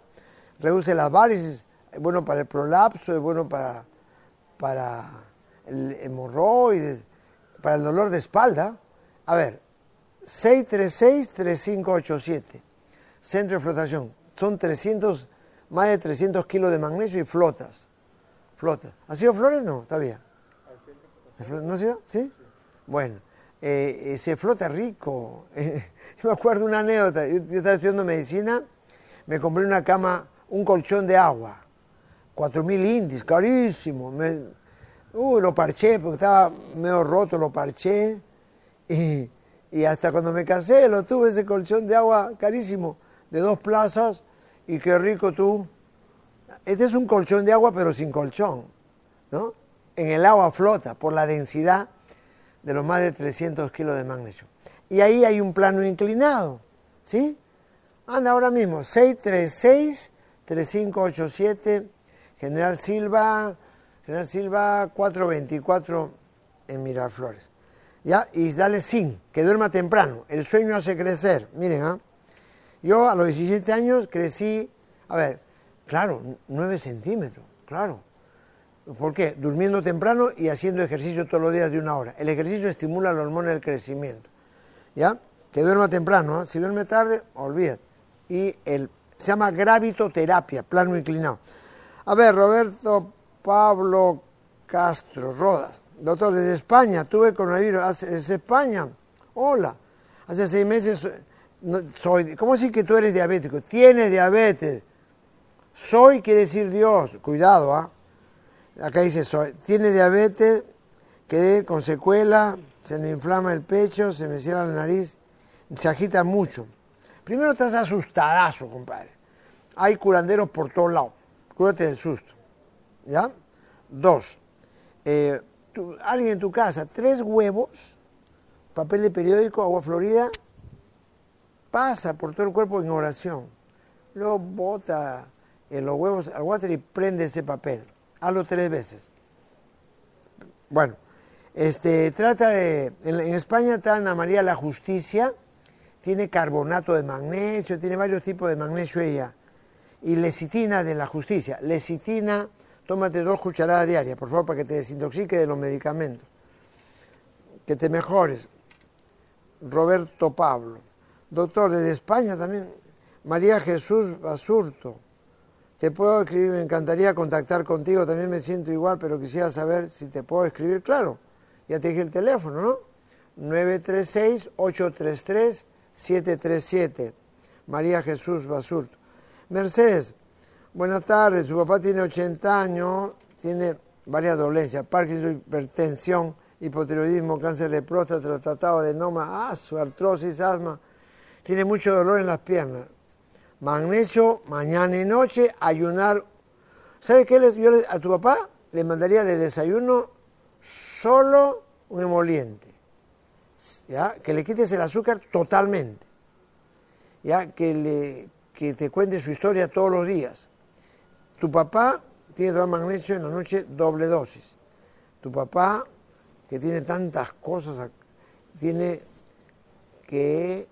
reduce las varices, es bueno para el prolapso, es bueno para, para el hemorroides, para el dolor de espalda. A ver, 636-3587. Centro de flotación. Son 300, más de 300 kilos de magnesio y flotas. Flota. ¿Ha sido Flores? No, todavía. ¿No ha sido? ¿Sí? Bueno, eh, eh, se flota rico. yo me acuerdo una anécdota. Yo, estaba estudiando medicina, me compré una cama, un colchón de agua. 4.000 indies, carísimo. Me, lo parché, porque estaba medio roto, lo parché. Y, hasta cuando me casé lo tuve ese colchón de agua carísimo, de dos plazas. Y qué rico tú este es un colchón de agua, pero sin colchón. ¿no? En el agua flota por la densidad de los más de 300 kilos de magnesio. Y ahí hay un plano inclinado. ¿Sí? Anda ahora mismo, 636-3587, General Silva, General Silva 424 en Miraflores. ¿Ya? Y dale sin, que duerma temprano. El sueño hace crecer. Miren, ¿ah? Yo a los 17 años crecí, a ver, Claro, 9 centímetros, claro. ¿Por qué? Durmiendo temprano y haciendo ejercicio todos los días de una hora. El ejercicio estimula la hormona del crecimiento. ¿Ya? Que duerma temprano, ¿eh? si duerme tarde, olvídate. Y el, se llama gravitoterapia, plano inclinado. A ver, Roberto Pablo Castro Rodas, doctor desde España, tuve coronavirus, ¿desde España? Hola, hace seis meses soy, ¿cómo decir que tú eres diabético? Tienes diabetes soy quiere decir Dios, cuidado, ¿ah? Acá dice soy. Tiene diabetes, quedé con secuela, se me inflama el pecho, se me cierra la nariz, se agita mucho. Primero estás asustadazo, compadre. Hay curanderos por todos lados. Cúrate del susto. ¿Ya? Dos. Eh, alguien en tu casa, tres huevos, papel de periódico, agua florida, pasa por todo el cuerpo en oración. Luego bota en los huevos al water y prende ese papel. Hazlo tres veces. Bueno, este, trata de, en, España está Ana María la Justicia, tiene carbonato de magnesio, tiene varios tipos de magnesio ella. Y lecitina de la justicia. Lecitina, tómate dos cucharadas diarias, por favor, para que te desintoxique de los medicamentos. Que te mejores. Roberto Pablo. Doctor, desde España también. María Jesús Basurto. Te puedo escribir, me encantaría contactar contigo, también me siento igual, pero quisiera saber si te puedo escribir. Claro, ya te dije el teléfono, ¿no? 936-833-737. María Jesús Basurto. Mercedes, buenas tardes. Su papá tiene 80 años, tiene varias dolencias, Parkinson, hipertensión, hipotiroidismo, cáncer de próstata, tratado de noma, ah, su artrosis, asma. Tiene mucho dolor en las piernas magnesio mañana y noche, ayunar. ¿Sabe qué? Yo a tu papá le mandaría de desayuno solo un emoliente. ¿Ya? Que le quites el azúcar totalmente. ¿Ya? Que, le, que te cuente su historia todos los días. Tu papá tiene tomar magnesio en la noche doble dosis. Tu papá, que tiene tantas cosas, tiene que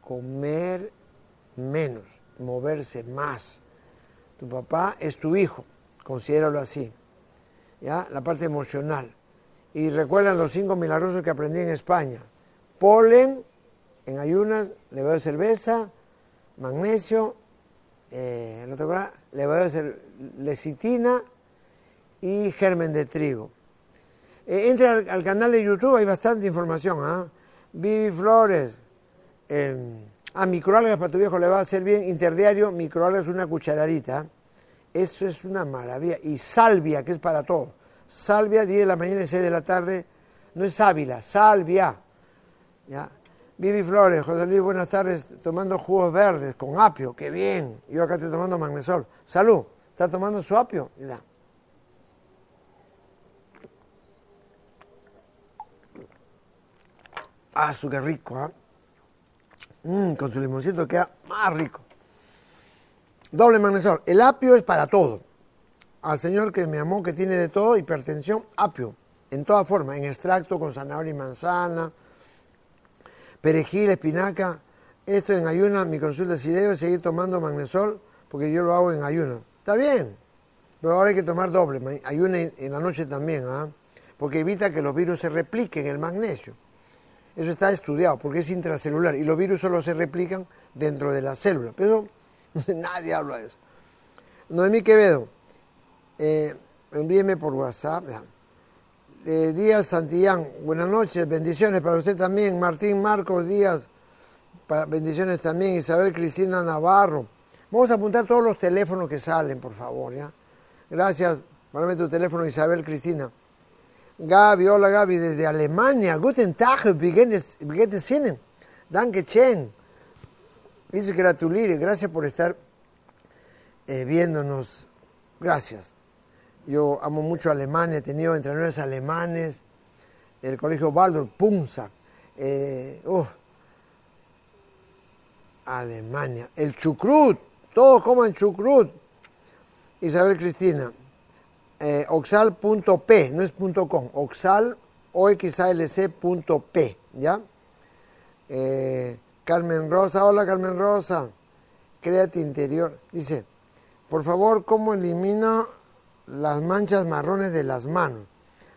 comer menos, moverse más. Tu papá es tu hijo, considéralo así. ¿Ya? La parte emocional. Y recuerdan los cinco milagrosos que aprendí en España. Polen en ayunas, levadura de cerveza, magnesio, eh, ¿no te acuerdas? Levadura de lecitina y germen de trigo. Eh, entra al, canal de YouTube, hay bastante información. ¿ah? Vivi Flores, eh, ah, microalgas para tu viejo le va a hacer bien. Interdiario, microalgas una cucharadita. Eso es una maravilla. Y salvia, que es para todo. Salvia, 10 de la mañana y 6 de la tarde. No es sábila, salvia. ¿Ya? Vivi Flores, José Luis, buenas tardes, tomando jugos verdes con apio, qué bien. Yo acá estoy tomando magnesol. Salud, ¿está tomando su apio? Ya. Ah, rico. Mm, con su limoncito queda más rico. Doble magnesol. El apio es para todo. Al señor que me amó, que tiene de todo, hipertensión, apio. En toda forma, en extracto, con zanahoria y manzana, perejil, espinaca. Esto en ayuna, mi consulta si debe seguir tomando magnesol, porque yo lo hago en ayuno. Está bien, pero ahora hay que tomar doble, ayuna en la noche también, ¿ah? porque evita que los virus se repliquen el magnesio. Eso está estudiado porque es intracelular y los virus solo se replican dentro de la célula. Pero nadie habla de eso. Noemí Quevedo, eh, envíeme por WhatsApp. Eh, Díaz Santillán, buenas noches, bendiciones para usted también. Martín Marcos Díaz, para, bendiciones también. Isabel Cristina Navarro. Vamos a apuntar todos los teléfonos que salen, por favor. ¿ya? Gracias. Mándame tu teléfono, Isabel Cristina. Gaby, hola Gaby, desde Alemania. Guten Tag, es Ihnen? Danke schön. Dice gratuliere, gracias por estar eh, viéndonos. Gracias. Yo amo mucho Alemania, he tenido entrenadores alemanes, el colegio Waldorf, Punza. Eh, Alemania. El chucrut, todos coman chucrut. Isabel Cristina, eh, oxal.p, no es .com, oxal, oxalc.p, ¿ya? Eh, Carmen Rosa, hola Carmen Rosa, créate interior. Dice, por favor, ¿cómo elimina las manchas marrones de las manos?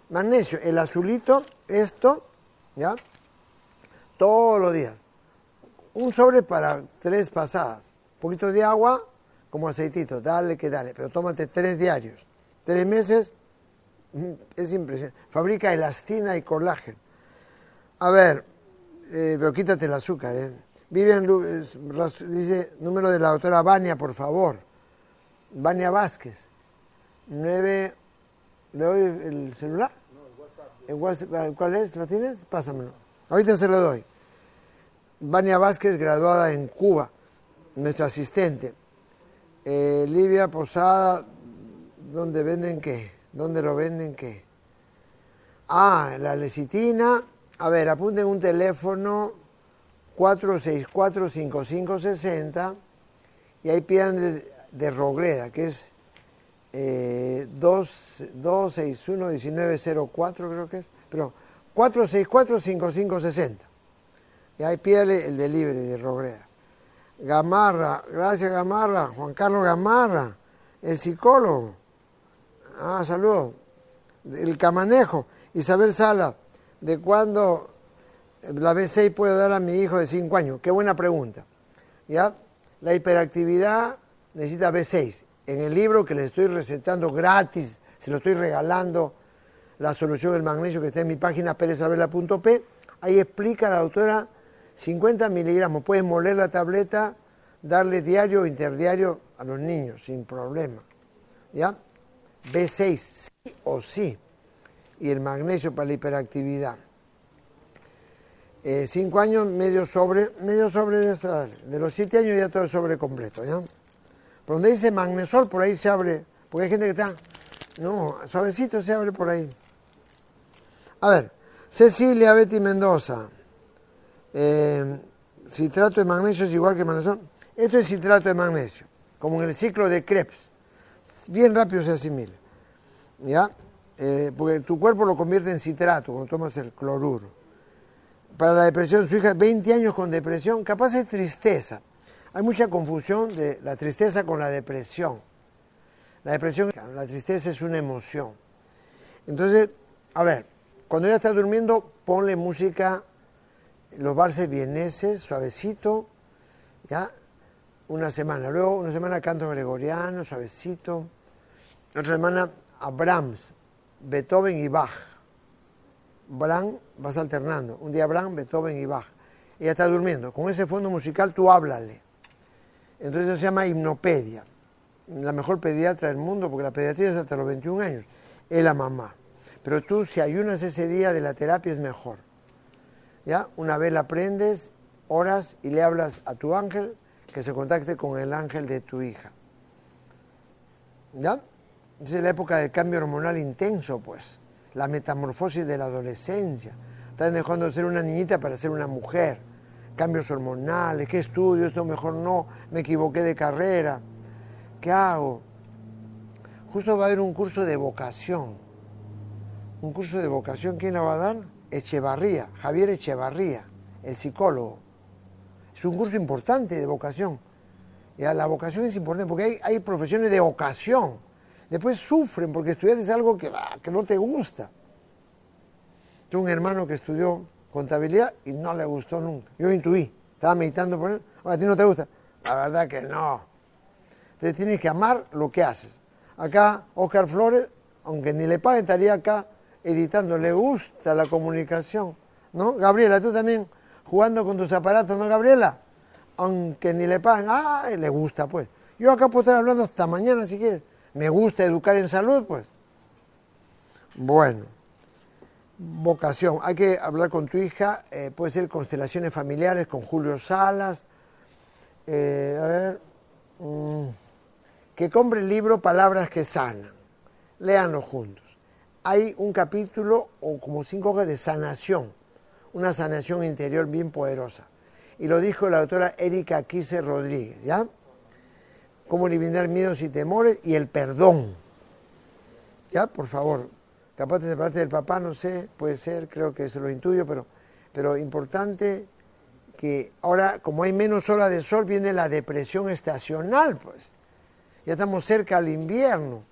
Magnesio, el azulito, esto, ¿ya? Todos los días. Un sobre para tres pasadas. Un poquito de agua, como aceitito, dale que dale, pero tómate tres diarios tres meses, mm, es impresionante. Fabrica elastina y colágeno. A ver, eh, pero quítate el azúcar, ¿eh? Vivian dice, número de la doctora Vania, por favor. Vania Vázquez. Nueve, ¿le doy el celular? No, el WhatsApp. ¿Cuál es? ¿Lo tienes? Pásamelo. Ahorita se lo doy. Vania Vázquez, graduada en Cuba, nuestra asistente. Eh, Livia Posada, ¿Dónde venden qué? ¿Dónde lo venden qué? Ah, la lecitina. A ver, apunten un teléfono 464-5560 y ahí pidan de, Rogleda, que es eh, 261-1904 creo que es, pero 464-5560. Y ahí pídale el delivery de Rogleda. Gamarra, gracias Gamarra, Juan Carlos Gamarra, el psicólogo. Ah, saludos. El Camanejo. Isabel Sala, ¿de cuándo la B6 puedo dar a mi hijo de 5 años? Qué buena pregunta. ¿Ya? La hiperactividad necesita B6. En el libro que les estoy recetando gratis, se lo estoy regalando, la solución del magnesio que está en mi página perezabela.p, ahí explica la doctora 50 miligramos. Pueden moler la tableta, darle diario o interdiario a los niños sin problema. ¿Ya? B6, sí o sí, y el magnesio para la hiperactividad. Eh, cinco años, medio sobre, medio sobre de De los siete años ya todo el sobre completo, ¿ya? Por donde dice magnesol, por ahí se abre, porque hay gente que está, no, suavecito se abre por ahí. A ver, Cecilia Betty Mendoza. Eh, citrato de magnesio es igual que magnesio. Esto es citrato de magnesio, como en el ciclo de Krebs. Bien rápido se asimila. ¿Ya? Eh, porque tu cuerpo lo convierte en citrato cuando tomas el cloruro. Para la depresión, su hija, 20 años con depresión, capaz es tristeza. Hay mucha confusión de la tristeza con la depresión. La depresión, la tristeza es una emoción. Entonces, a ver, cuando ella está durmiendo, ponle música, los valses vieneses, suavecito, ya, una semana. Luego, una semana canto gregoriano, suavecito. Otra semana, a Brahms, Beethoven y Bach. Brahms vas alternando. Un día Brahms, Beethoven y Bach. Ella está durmiendo. Con ese fondo musical tú háblale. Entonces se llama hipnopedia. La mejor pediatra del mundo, porque la pediatría es hasta los 21 años, es la mamá. Pero tú si ayunas ese día de la terapia es mejor. ¿Ya? Una vez la aprendes, oras y le hablas a tu ángel que se contacte con el ángel de tu hija. ¿Ya? Es la época del cambio hormonal intenso, pues. La metamorfosis de la adolescencia. Estás dejando de ser una niñita para ser una mujer. Cambios hormonales, ¿qué estudio? Esto mejor no, me equivoqué de carrera. ¿Qué hago? Justo va a haber un curso de vocación. Un curso de vocación, ¿quién la va a dar? Echevarría, Javier Echevarría, el psicólogo. Es un curso importante de vocación. Ya, la vocación es importante porque hay, hay profesiones de vocación Después sufren porque estudiar es algo que, que no te gusta. Tengo un hermano que estudió contabilidad y no le gustó nunca. Yo intuí, estaba meditando por él. ¿A ti no te gusta? La verdad que no. Te tienes que amar lo que haces. Acá, Oscar Flores, aunque ni le paguen, estaría acá editando. Le gusta la comunicación. ¿No? Gabriela, tú también jugando con tus aparatos, ¿no, Gabriela? Aunque ni le paguen, ah, le gusta, pues. Yo acá puedo estar hablando hasta mañana si quieres me gusta educar en salud, pues. Bueno, vocación. Hay que hablar con tu hija, eh, puede ser constelaciones familiares con Julio Salas. Eh, a ver, mm, que compre el libro Palabras que sanan. Léanlo juntos. Hay un capítulo o como cinco hojas de sanación, una sanación interior bien poderosa. Y lo dijo la doctora Erika Quise Rodríguez, ¿ya? cómo eliminar miedos y temores y el perdón. Ya, por favor, capaz de separarte del papá, no sé, puede ser, creo que se lo intuyo, pero, pero importante que ahora, como hay menos horas de sol, viene la depresión estacional, pues. Ya estamos cerca al invierno,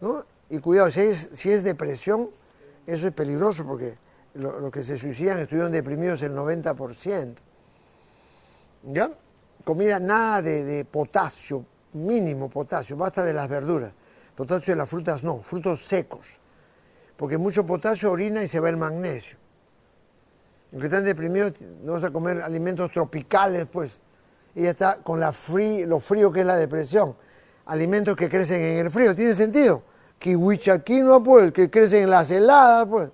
¿no? Y cuidado, si es, si es depresión, eso es peligroso porque los que se suicidan estuvieron deprimidos el 90%. ¿Ya? Comida, nada de potasio, mínimo potasio, basta de las verduras. Potasio de las frutas no, frutos secos. Porque mucho potasio orina y se va el magnesio. Los que están deprimidos no vas a comer alimentos tropicales, pues. Y ya está con lo frío que es la depresión. Alimentos que crecen en el frío, ¿tiene sentido? Kiwichaquino, pues, que crecen en las heladas, pues.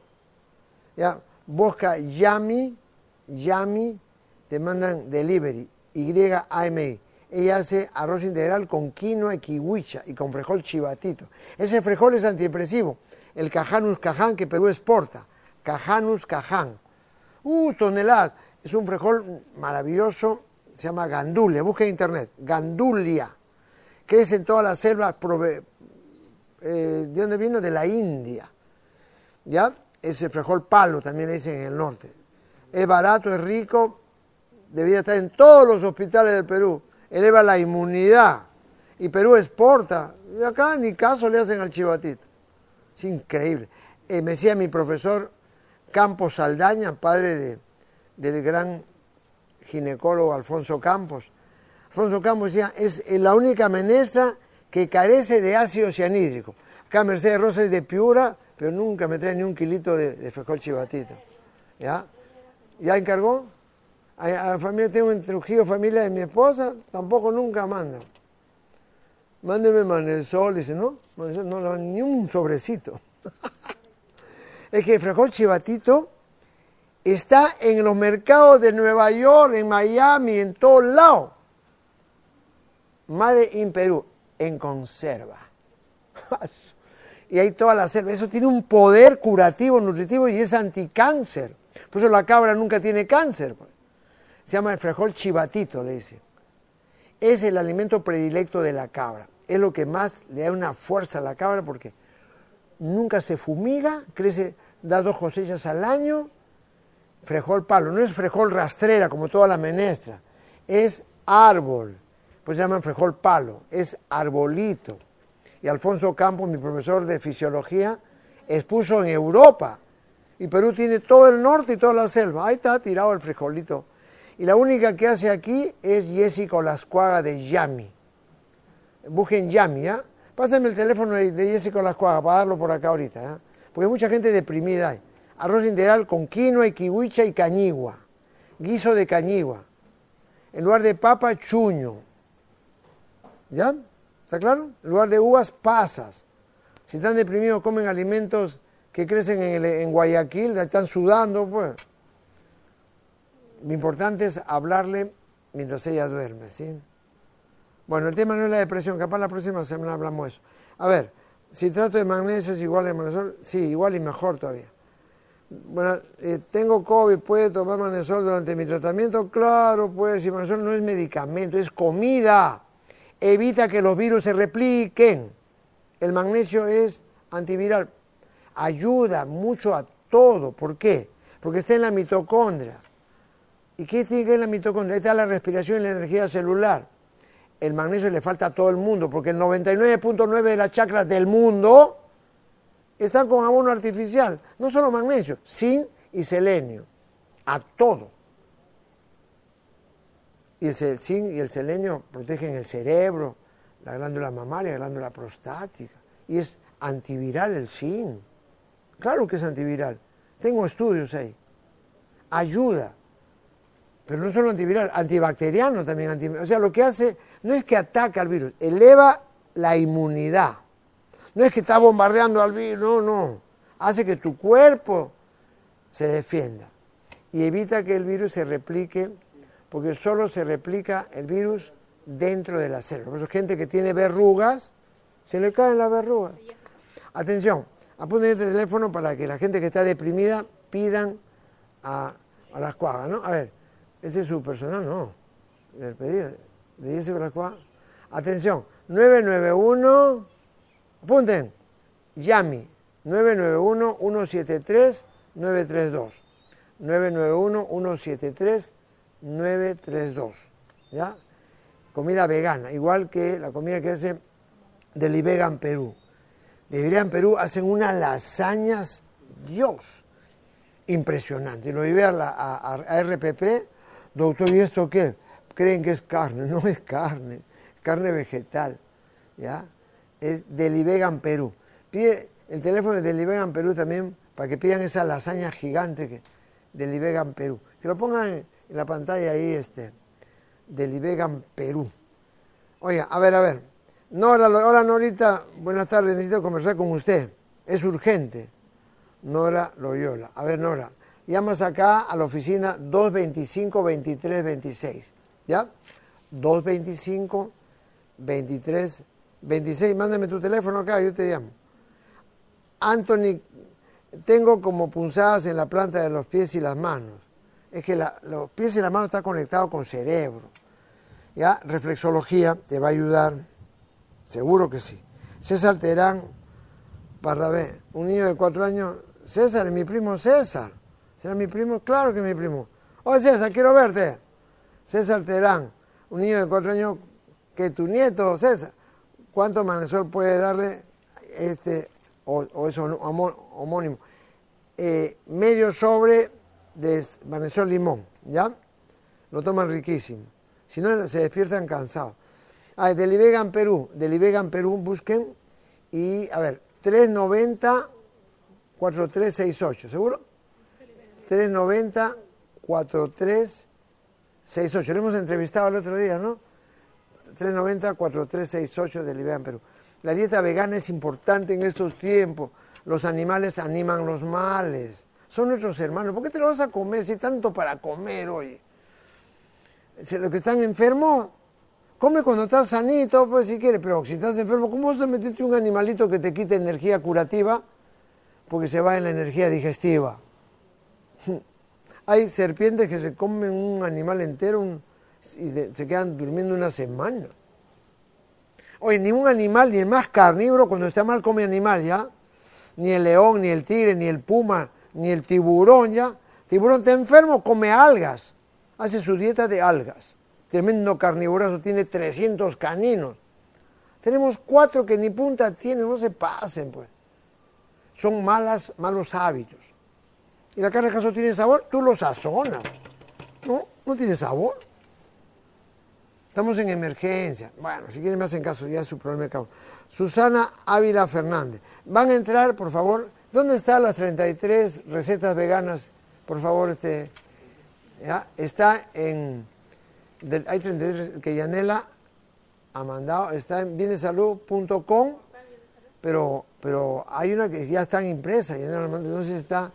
Ya, busca Yami, Yami, te mandan delivery, Y-A-M-I ella hace arroz integral con quinoa y kiwicha y con frijol chivatito. Ese frijol es antidepresivo, el cajanus caján que Perú exporta, cajanus caján. Uh, toneladas. Es un frijol maravilloso, se llama gandulia, busca en internet, gandulia. Crece en todas las selvas, eh, ¿de dónde vino? De la India. ¿Ya? Ese frijol palo también le dicen en el norte. Es barato, es rico, debería estar en todos los hospitales del Perú eleva la inmunidad. Y Perú exporta. Y acá ni caso le hacen al chivatito. Es increíble. Eh, me decía mi profesor Campos Saldaña, padre de, del gran ginecólogo Alfonso Campos. Alfonso Campos decía, es la única menestra que carece de ácido cianhídrico. Acá Mercedes Rosa es de Piura, pero nunca me trae ni un kilito de, de frijol chivatito. ¿Ya? ¿Ya encargó? A, la familia tengo en Trujillo, familia de mi esposa, tampoco nunca mandan. Mándeme man sol, dice, no, no, no, ni un sobrecito. es que el frijol chivatito está en los mercados de Nueva York, en Miami, en todos lados. Madre in Perú, en conserva. y hay toda la selva. Eso tiene un poder curativo, nutritivo y es anticáncer. Por eso la cabra nunca tiene cáncer. Pues. Se llama el frijol chivatito, le dice. Es el alimento predilecto de la cabra. Es lo que más le da una fuerza a la cabra porque nunca se fumiga, crece, da dos cosechas al año. Frejol palo, no es frejol rastrera como toda la menestra, es árbol, pues llaman frejol palo, es arbolito. Y Alfonso Campos, mi profesor de fisiología, expuso en Europa. Y Perú tiene todo el norte y toda la selva. Ahí está tirado el frijolito. Y la única que hace aquí es Jessica Olascuaga de Yami. Busquen Yami, ¿ya? Pásame el teléfono de, Jessica Olascuaga para darlo por acá ahorita, ¿ya? Porque mucha gente deprimida hay. Arroz integral con quinoa y kiwicha y cañigua. Guiso de cañigua. En lugar de papa, chuño. ¿Ya? ¿Está claro? En lugar de uvas, pasas. Si están deprimidos, comen alimentos que crecen en, en Guayaquil, están sudando, pues. Lo importante es hablarle mientras ella duerme, ¿sí? Bueno, el tema no es la depresión, capaz la próxima semana hablamos de eso. A ver, si trato de magnesio es igual a magnesol, sí, igual y mejor todavía. Bueno, eh, tengo COVID, ¿puede tomar magnesol durante mi tratamiento? Claro, pues, si magnesol no es medicamento, es comida. Evita que los virus se repliquen. El magnesio es antiviral. Ayuda mucho a todo. ¿Por qué? Porque está en la mitocondria. ¿Y qué tiene que la mitocondria? Está la respiración y la energía celular. El magnesio le falta a todo el mundo, porque el 99.9 de las chakras del mundo están con abono artificial. No solo magnesio, zinc y selenio. A todo. Y el zinc y el selenio protegen el cerebro, la glándula mamaria, la glándula prostática. Y es antiviral el zinc. Claro que es antiviral. Tengo estudios ahí. Ayuda. Pero no solo antiviral, antibacteriano también. o sea, lo que hace no es que ataca al virus, eleva la inmunidad. No es que está bombardeando al virus, no, no. Hace que tu cuerpo se defienda y evita que el virus se replique, porque solo se replica el virus dentro de la célula. Por eso gente que tiene verrugas, se le caen las verrugas. Atención, apunten este teléfono para que la gente que está deprimida pidan a, las cuagas, ¿no? A ver. Ese es su personal, no. Pedido de Jessica Lascua. Atención, 991, apunten, Yami, 991-173-932. 991-173-932. ¿Ya? Comida vegana, igual que la comida que hace Delivegan Perú. Delivegan Perú hacen unas lasañas, Dios, impresionante. Lo llevé a, a RPP doctor, ¿y esto qué? Creen que es carne, no es carne, es carne vegetal, ¿ya? Es Delivegan Perú. Pide el teléfono de Delivegan Perú también para que pidan esa lasaña gigante que Delivegan Perú. Que lo pongan en, la pantalla ahí, este, Delivegan Perú. Oiga, a ver, a ver. Nora, hola Norita, buenas tardes, necesito conversar con usted. Es urgente. Nora Loyola. A ver, Nora, llamas acá a la oficina 225-2326, ¿ya? 225-2326, mándame tu teléfono acá, yo te llamo. Anthony, tengo como punzadas en la planta de los pies y las manos. Es que los pies y las manos están conectados con cerebro. ¿Ya? Reflexología te va a ayudar, seguro que sí. César Terán Parrabé, un niño de cuatro años. César, mi primo César. ¿Será mi primo? Claro que mi primo. Oye César, quiero verte. César Terán, un niño de cuatro años que tu nieto, César, ¿cuánto manesol puede darle este, o, eso homónimo? Eh, medio sobre de manesol limón, ¿ya? Lo toman riquísimo. Si no, se despiertan cansados. Ah, Delivegan Perú, Delivegan Perú, busquen. Y, a ver, 390 4368, ¿seguro? 390 4368. Lo hemos entrevistado el otro día, ¿no? 390 4368 de Libera Perú. La dieta vegana es importante en estos tiempos. Los animales animan los males. Son nuestros hermanos. ¿Por qué te lo vas a comer si tanto para comer hoy? Los que están enfermos, Come cuando estás sanito, pues si quieres, pero si estás enfermo, ¿cómo vas a meterte un animalito que te quite energía curativa? Porque se va en la energía digestiva. Hay serpientes que se comen un animal entero y se quedan durmiendo una semana. Oye, ni un animal, ni el más carnívoro, cuando está mal come animal, ¿ya? Ni el león, ni el tigre, ni el puma, ni el tiburón, ¿ya? tiburón está enfermo, come algas. Hace su dieta de algas. Tremendo carnívorazo, tiene 300 caninos. Tenemos cuatro que ni punta tienen, no se pasen, pues. Son malas, malos hábitos. Y la carne acaso tiene sabor, tú lo sazonas. No, no tiene sabor. Estamos en emergencia. Bueno, si quieren me hacen caso, ya es su problema. Susana Ávila Fernández. Van a entrar, por favor. ¿Dónde están las 33 recetas veganas? Por favor, este, ¿ya? está en. hay 33 que Yanela ha mandado, está en bienesalud.com, pero, pero hay una que ya está impresa, Yanela entonces está.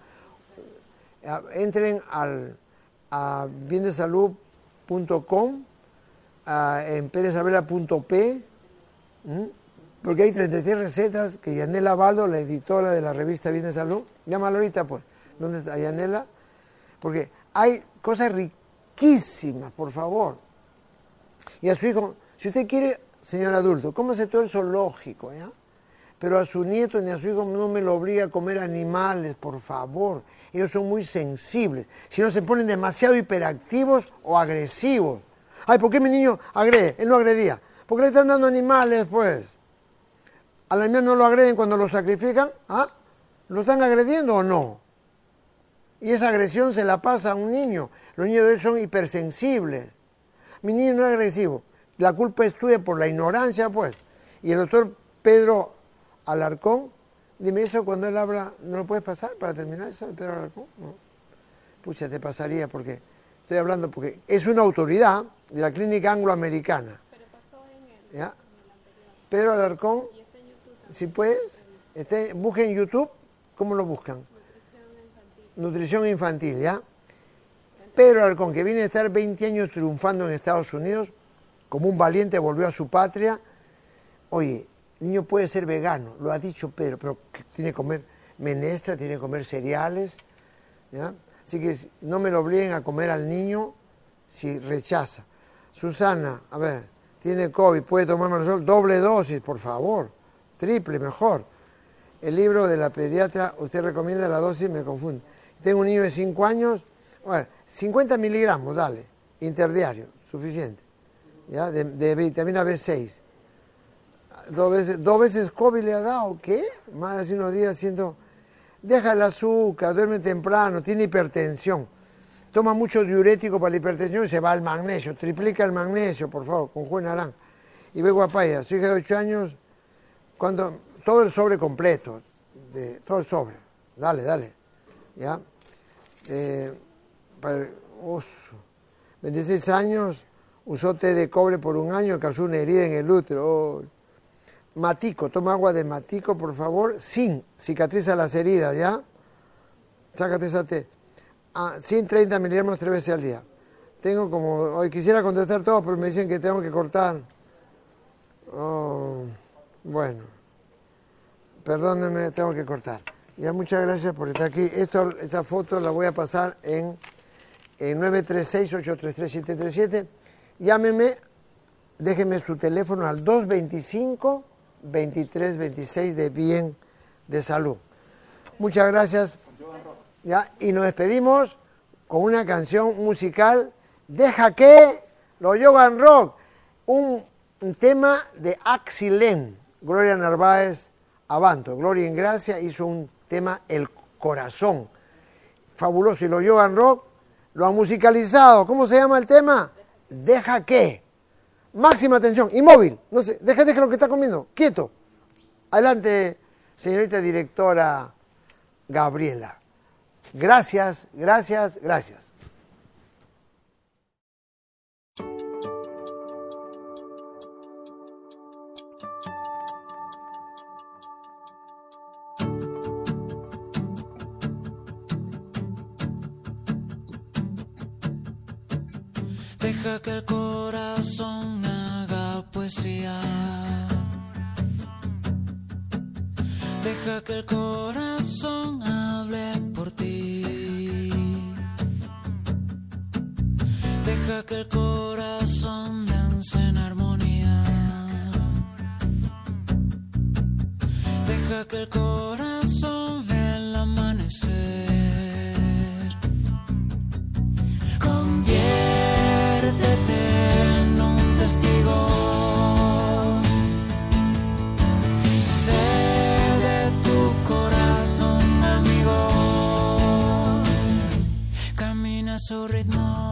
Entren al, a bienesalud.com en perezabela.p, porque hay 33 recetas que Yanela Baldo, la editora de la revista Bien de Salud, llámalo ahorita pues, ¿dónde está Yanela? Porque hay cosas riquísimas, por favor. Y a su hijo, si usted quiere, señor adulto, cómase todo el zoológico, ¿ya? Pero a su nieto ni a su hijo no me lo obliga a comer animales, por favor. Ellos son muy sensibles. Si no se ponen demasiado hiperactivos o agresivos. Ay, ¿por qué mi niño agrede? Él no agredía. Porque le están dando animales, pues. Al animal no lo agreden cuando lo sacrifican. ¿Ah? ¿Lo están agrediendo o no? Y esa agresión se la pasa a un niño. Los niños de él son hipersensibles. Mi niño no es agresivo. La culpa es tuya por la ignorancia, pues. Y el doctor Pedro Alarcón, dime eso cuando él habla, ¿no lo puedes pasar para terminar eso, Pedro Alarcón? No. Pucha, te pasaría porque estoy hablando porque es una autoridad de la clínica angloamericana. Pero pasó en el, ¿Ya? Pedro Alarcón, y está en YouTube si puedes, este, busquen en YouTube, ¿cómo lo buscan? Nutrición infantil. Nutrición infantil, ¿ya? Pedro Alarcón, que viene a estar 20 años triunfando en Estados Unidos, como un valiente volvió a su patria. Oye, niño puede ser vegano, lo ha dicho Pedro, pero tiene que comer menestra, tiene que comer cereales, ¿ya? Así que no me lo obliguen a comer al niño si rechaza. Susana, a ver, tiene COVID, puede tomar sol, doble dosis, por favor, triple, mejor. El libro de la pediatra, usted recomienda la dosis, me confunde. Tengo un niño de 5 años, bueno, 50 miligramos, dale, interdiario, suficiente, ¿ya? De, vitamina B6. Dos veces, dos veces COVID le ha dado, ¿qué? Más de unos días siento deja el azúcar, duerme temprano, tiene hipertensión. Toma mucho diurético para la hipertensión y se va al magnesio. Triplica el magnesio, por favor, con juez naranja. Y ve guapaya, su hija de 8 años, cuando, todo el sobre completo, de, todo el sobre. Dale, dale. ¿Ya? Eh, para, 26 años, usó té de cobre por un año, causó una herida en el útero. Matico, toma agua de matico, por favor, sin cicatriza las heridas, ¿ya? Sácate esa té. Ah, sin 30 miligramos tres veces al día. Tengo como, hoy quisiera contestar todo, pero me dicen que tengo que cortar. Oh, bueno, perdónenme, tengo que cortar. Ya muchas gracias por estar aquí. Esta foto la voy a pasar en, en 936-833-737. Llámeme, déjeme su teléfono al 225 23, 26 de bien de salud. Muchas gracias. Y nos despedimos con una canción musical. Deja que lo Yogan Rock, un, tema de Axilén, Gloria Narváez Avanto. Gloria en Gracia hizo un tema El Corazón. Fabuloso. Y lo Yogan Rock lo ha musicalizado. ¿Cómo se llama el tema? Deja que. Máxima atención, inmóvil, no sé, déjate que lo que está comiendo, quieto. Adelante, señorita directora Gabriela. Gracias, gracias, gracias. Deja que el corazón Deja que el corazón hable por ti. Deja que el corazón dance en armonía. Deja que el corazón a su ritmo.